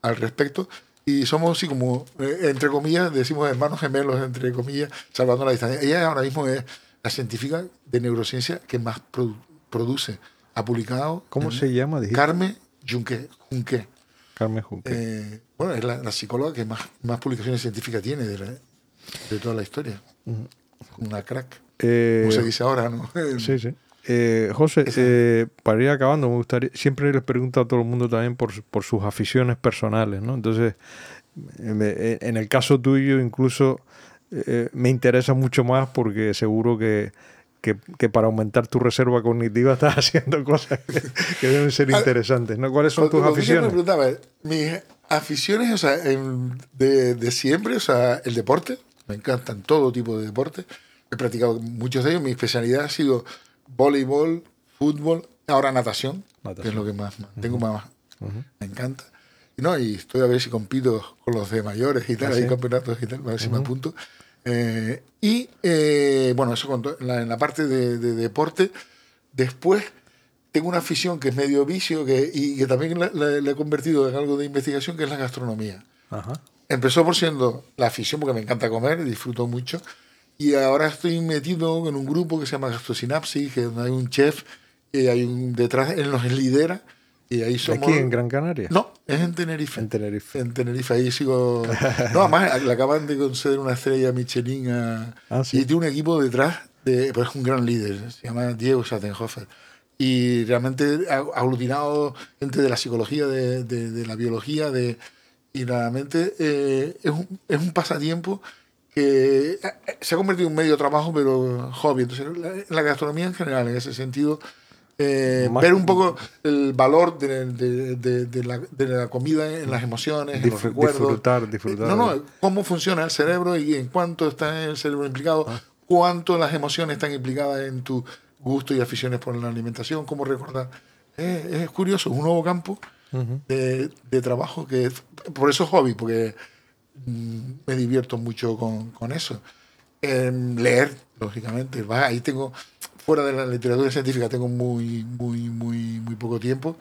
Speaker 2: al respecto. Y somos así como, entre comillas, decimos hermanos gemelos, entre comillas, salvando la distancia. Ella ahora mismo es la científica de neurociencia que más produce. Ha publicado.
Speaker 1: ¿Cómo se llama?
Speaker 2: Carmen Junque. Junque.
Speaker 1: Carmen Junque.
Speaker 2: Eh, bueno, es la, psicóloga que más, más publicaciones científicas tiene de, de toda la historia. Una crack. Eh, como se dice ahora, ¿no? [LAUGHS]
Speaker 1: sí, sí. [LAUGHS] Eh, José, eh, para ir acabando, me gustaría, siempre les pregunto a todo el mundo también por, por sus aficiones personales, ¿no? Entonces, en el caso tuyo incluso me interesa mucho más porque seguro que que, para aumentar tu reserva cognitiva [LAUGHS] estás haciendo cosas que, deben ser interesantes. ¿no? ¿Cuáles son tus aficiones?
Speaker 2: mis aficiones o sea, de, de, siempre, o sea, el deporte, me encantan todo tipo de deporte. he practicado muchos de ellos. Mi especialidad ha sido voleibol, fútbol, ahora natación, que es lo que más, tengo más, me encanta. Y, no, y estoy a ver si compito con los de mayores y tal, ¿Ah, hay campeonatos y tal, a ver si me apunto. Eh, y eh, bueno, eso en la, parte de, deporte. Después tengo una afición que es medio vicio que, y que también le he convertido en algo de investigación, que es la gastronomía. Empezó por siendo la afición, porque me encanta comer, disfruto mucho. Y ahora estoy metido en un grupo que se llama Gastrosinapsis, que hay un chef, y hay un detrás, él nos lidera y ahí somos...
Speaker 1: ¿Aquí en Gran Canaria?
Speaker 2: No, es en Tenerife.
Speaker 1: En Tenerife.
Speaker 2: En Tenerife, ahí sigo... [LAUGHS] No, además le acaban de conceder una estrella Michelin a... Ah, y tiene un equipo detrás, de, pues es un gran líder, se llama Diego Schattenhofer. Y realmente ha aglutinado gente de la psicología, de, de, la biología, de, y realmente eh, es, un, es un pasatiempo que eh, se ha convertido en un medio de trabajo, pero hobby. Entonces, la gastronomía en general, en ese sentido, eh, ver un poco el valor de, de, de, la, de, la, comida en las emociones, en los recuerdos.
Speaker 1: Disfrutar, disfrutar.
Speaker 2: No, no, cómo funciona el cerebro y en cuánto está el cerebro implicado, ah. cuánto las emociones están implicadas en tu gusto y aficiones por la alimentación, cómo recordar. es curioso, es un nuevo campo de, trabajo que por eso es hobby, porque mm, me divierto mucho con, con eso. leer, lógicamente, ahí tengo fuera de la literatura científica tengo muy, muy, muy, muy poco tiempo,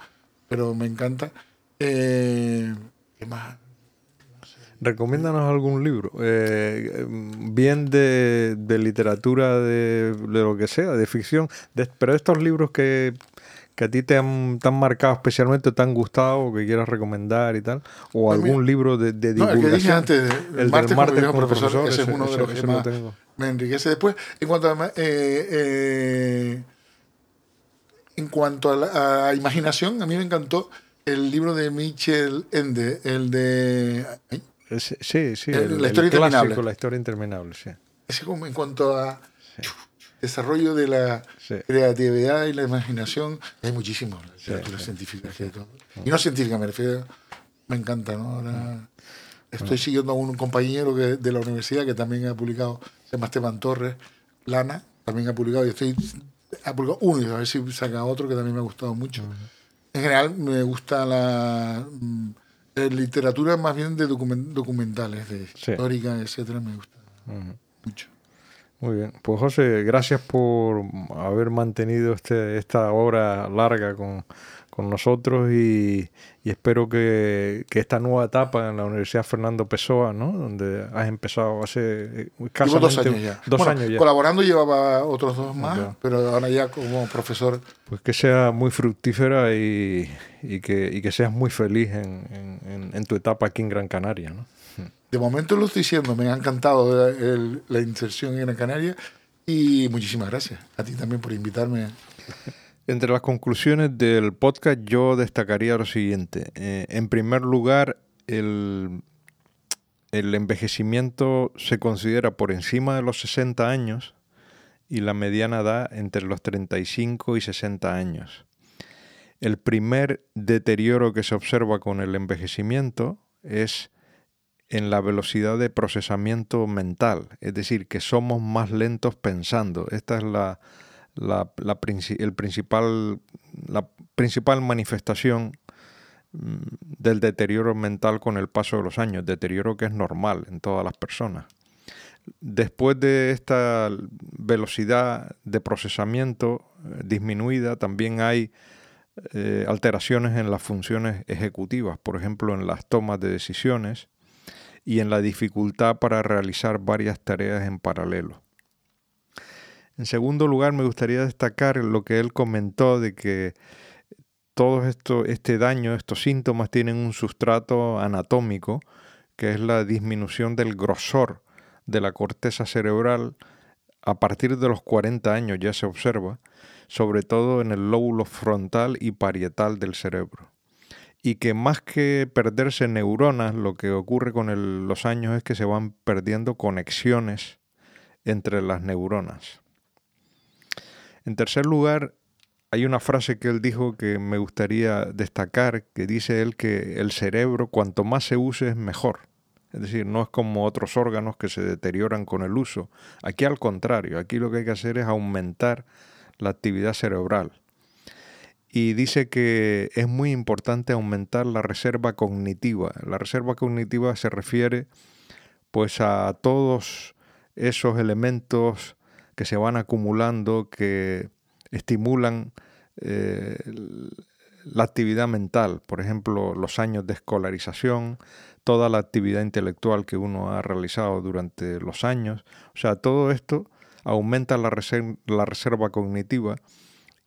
Speaker 2: pero me encanta. Eh, ¿Qué más?
Speaker 1: Recomiéndanos algún libro, eh, bien de, literatura, de, lo que sea, de ficción, pero estos libros que, a ti te han, marcado especialmente, te han gustado, que quieras recomendar y tal, o algún libro de, de divulgación.
Speaker 2: No, el que dije antes, el, martes, profesor, ese, es uno de los que más, me enriquece después. En cuanto a, eh, eh, en cuanto a, la, imaginación, a mí me encantó el libro de Michel Ende, el de...
Speaker 1: Sí, sí,
Speaker 2: la historia interminable.
Speaker 1: La historia interminable, sí.
Speaker 2: Ese como en cuanto a desarrollo de la creatividad y la imaginación, hay muchísimos, literatura científica. Y no científica, me refiero, me encanta, ¿no? Ahora estoy siguiendo a un compañero que, de la universidad que también ha publicado se llama Esteban Torres, Lana, también ha publicado, y estoy, ha publicado uno, y a ver si saca otro que también me ha gustado mucho. En general me gusta la mm, literatura más bien de documentales, de histórica, etcétera, me gusta mucho.
Speaker 1: Muy bien, pues José, gracias por haber mantenido este, esta hora larga con, con nosotros y, espero que, esta nueva etapa en la Universidad Fernando Pessoa, ¿no? donde has empezado hace
Speaker 2: eh, casi dos años ya. Dos años ya. Colaborando llevaba otros dos más, pero ahora ya como profesor.
Speaker 1: Pues que sea muy fructífera y, que, que, seas muy feliz en, tu etapa aquí en Gran Canaria. ¿no?
Speaker 2: De momento lo estoy diciendo, me ha encantado la inserción en Gran Canaria y muchísimas gracias a ti también por invitarme.
Speaker 1: Entre las conclusiones del podcast yo destacaría lo siguiente. Eh, en primer lugar, el, el envejecimiento se considera por encima de los 60 años y la mediana edad entre los 35 y 60 años. El primer deterioro que se observa con el envejecimiento es en la velocidad de procesamiento mental, es decir, que somos más lentos pensando. Esta es la, la, el principal, la principal manifestación mm, del deterioro mental con el paso de los años, deterioro que es normal en todas las personas. Después de esta velocidad de procesamiento eh, disminuida, también hay eh, alteraciones en las funciones ejecutivas, por ejemplo, en las tomas de decisiones y en la dificultad para realizar varias tareas en paralelo. En segundo lugar, me gustaría destacar lo que él comentó de que todo esto, este daño, estos síntomas tienen un sustrato anatómico, que es la disminución del grosor de la corteza cerebral a partir de los 40 años ya se observa, sobre todo en el lóbulo frontal y parietal del cerebro. Y que más que perderse neuronas, lo que ocurre con los años es que se van perdiendo conexiones entre las neuronas. En tercer lugar, hay una frase que él dijo que me gustaría destacar, que dice él que el cerebro cuanto más se use es mejor. Es decir, no es como otros órganos que se deterioran con el uso. Aquí al contrario, aquí lo que hay que hacer es aumentar la actividad cerebral. Y dice que es muy importante aumentar la reserva cognitiva. La reserva cognitiva se refiere pues a todos esos elementos que se van acumulando que estimulan eh, la actividad mental, por ejemplo, los años de escolarización, toda la actividad intelectual que uno ha realizado durante los años. O sea, todo esto aumenta la, reserva, cognitiva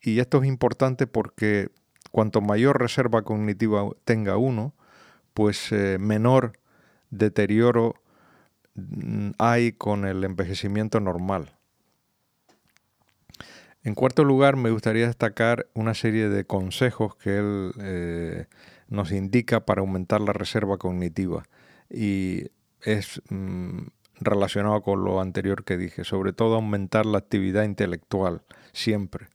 Speaker 1: y esto es importante porque cuanto mayor reserva cognitiva tenga uno, pues eh, menor deterioro mm, hay con el envejecimiento normal. En cuarto lugar, me gustaría destacar una serie de consejos que él eh, nos indica para aumentar la reserva cognitiva. Y es mm, relacionado con lo anterior que dije, sobre todo aumentar la actividad intelectual, siempre.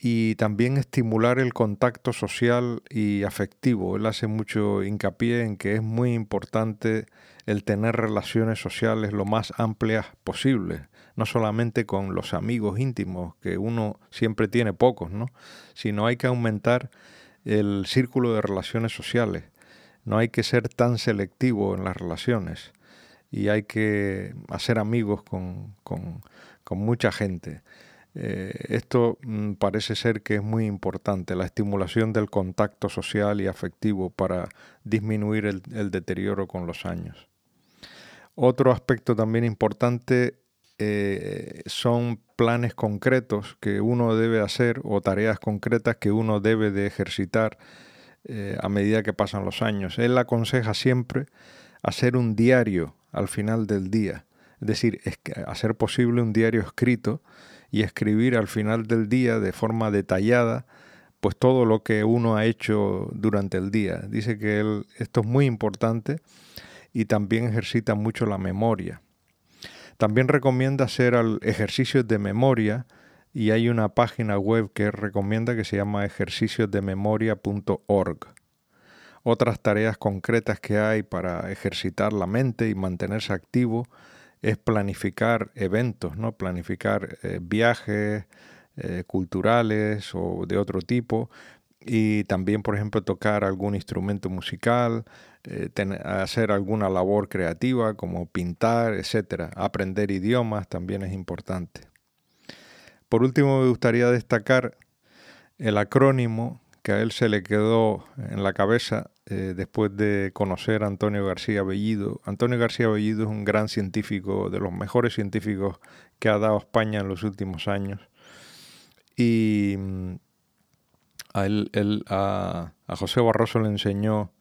Speaker 1: Y también estimular el contacto social y afectivo. Él hace mucho hincapié en que es muy importante el tener relaciones sociales lo más amplias posible no solamente con los amigos íntimos, que uno siempre tiene pocos, ¿no? sino hay que aumentar el círculo de relaciones sociales. No hay que ser tan selectivo en las relaciones y hay que hacer amigos con, mucha gente. Eh, esto mm, parece ser que es muy importante, la estimulación del contacto social y afectivo para disminuir el deterioro con los años. Otro aspecto también importante eh, son planes concretos que uno debe hacer o tareas concretas que uno debe de ejercitar eh, a medida que pasan los años. Él aconseja siempre hacer un diario al final del día, es decir, hacer posible un diario escrito y escribir al final del día de forma detallada pues todo lo que uno ha hecho durante el día. Dice que él, esto es muy importante y también ejercita mucho la memoria. También recomienda hacer ejercicios de memoria y hay una página web que recomienda que se llama ejerciciosdememoria.org. Otras tareas concretas que hay para ejercitar la mente y mantenerse activo es planificar eventos, ¿no? planificar eh, viajes eh, culturales o de otro tipo y también, por ejemplo, tocar algún instrumento musical, eh, hacer alguna labor creativa como pintar, etc. Aprender idiomas también es importante. Por último, me gustaría destacar el acrónimo que a él se le quedó en la cabeza eh, después de conocer a Antonio García Bellido. Antonio García Bellido es un gran científico, de los mejores científicos que ha dado España en los últimos años. Y mm, a, él, a José Barroso le enseñó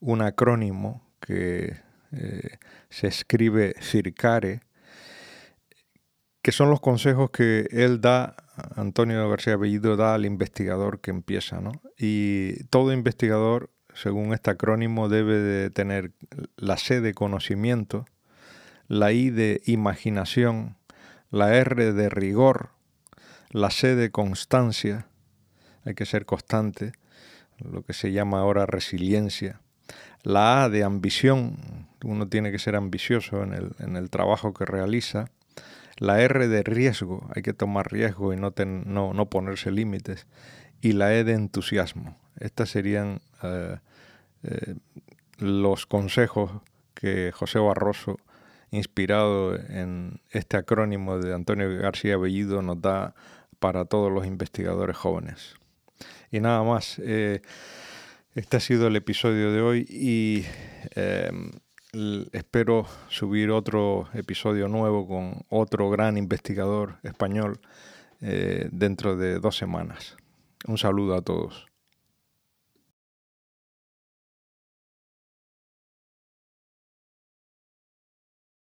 Speaker 1: un acrónimo que eh, se escribe CIRCARE, que son los consejos que él da, Antonio García Bellido da al investigador que empieza. ¿no? Y todo investigador, según este acrónimo, debe de tener la C de conocimiento, la I de imaginación, la R de rigor, la C de constancia, hay que ser constante, lo que se llama ahora resiliencia, la A de ambición, uno tiene que ser ambicioso en el, trabajo que realiza. La R de riesgo, hay que tomar riesgo y no, ponerse límites. Y la E de entusiasmo. Estos serían eh, eh, los consejos que José Barroso, inspirado en este acrónimo de Antonio García Bellido, nos da para todos los investigadores jóvenes. Y nada más. Eh, este ha sido el episodio de hoy y em, espero subir otro episodio nuevo con otro gran investigador español eh, dentro de dos semanas. Un saludo a todos.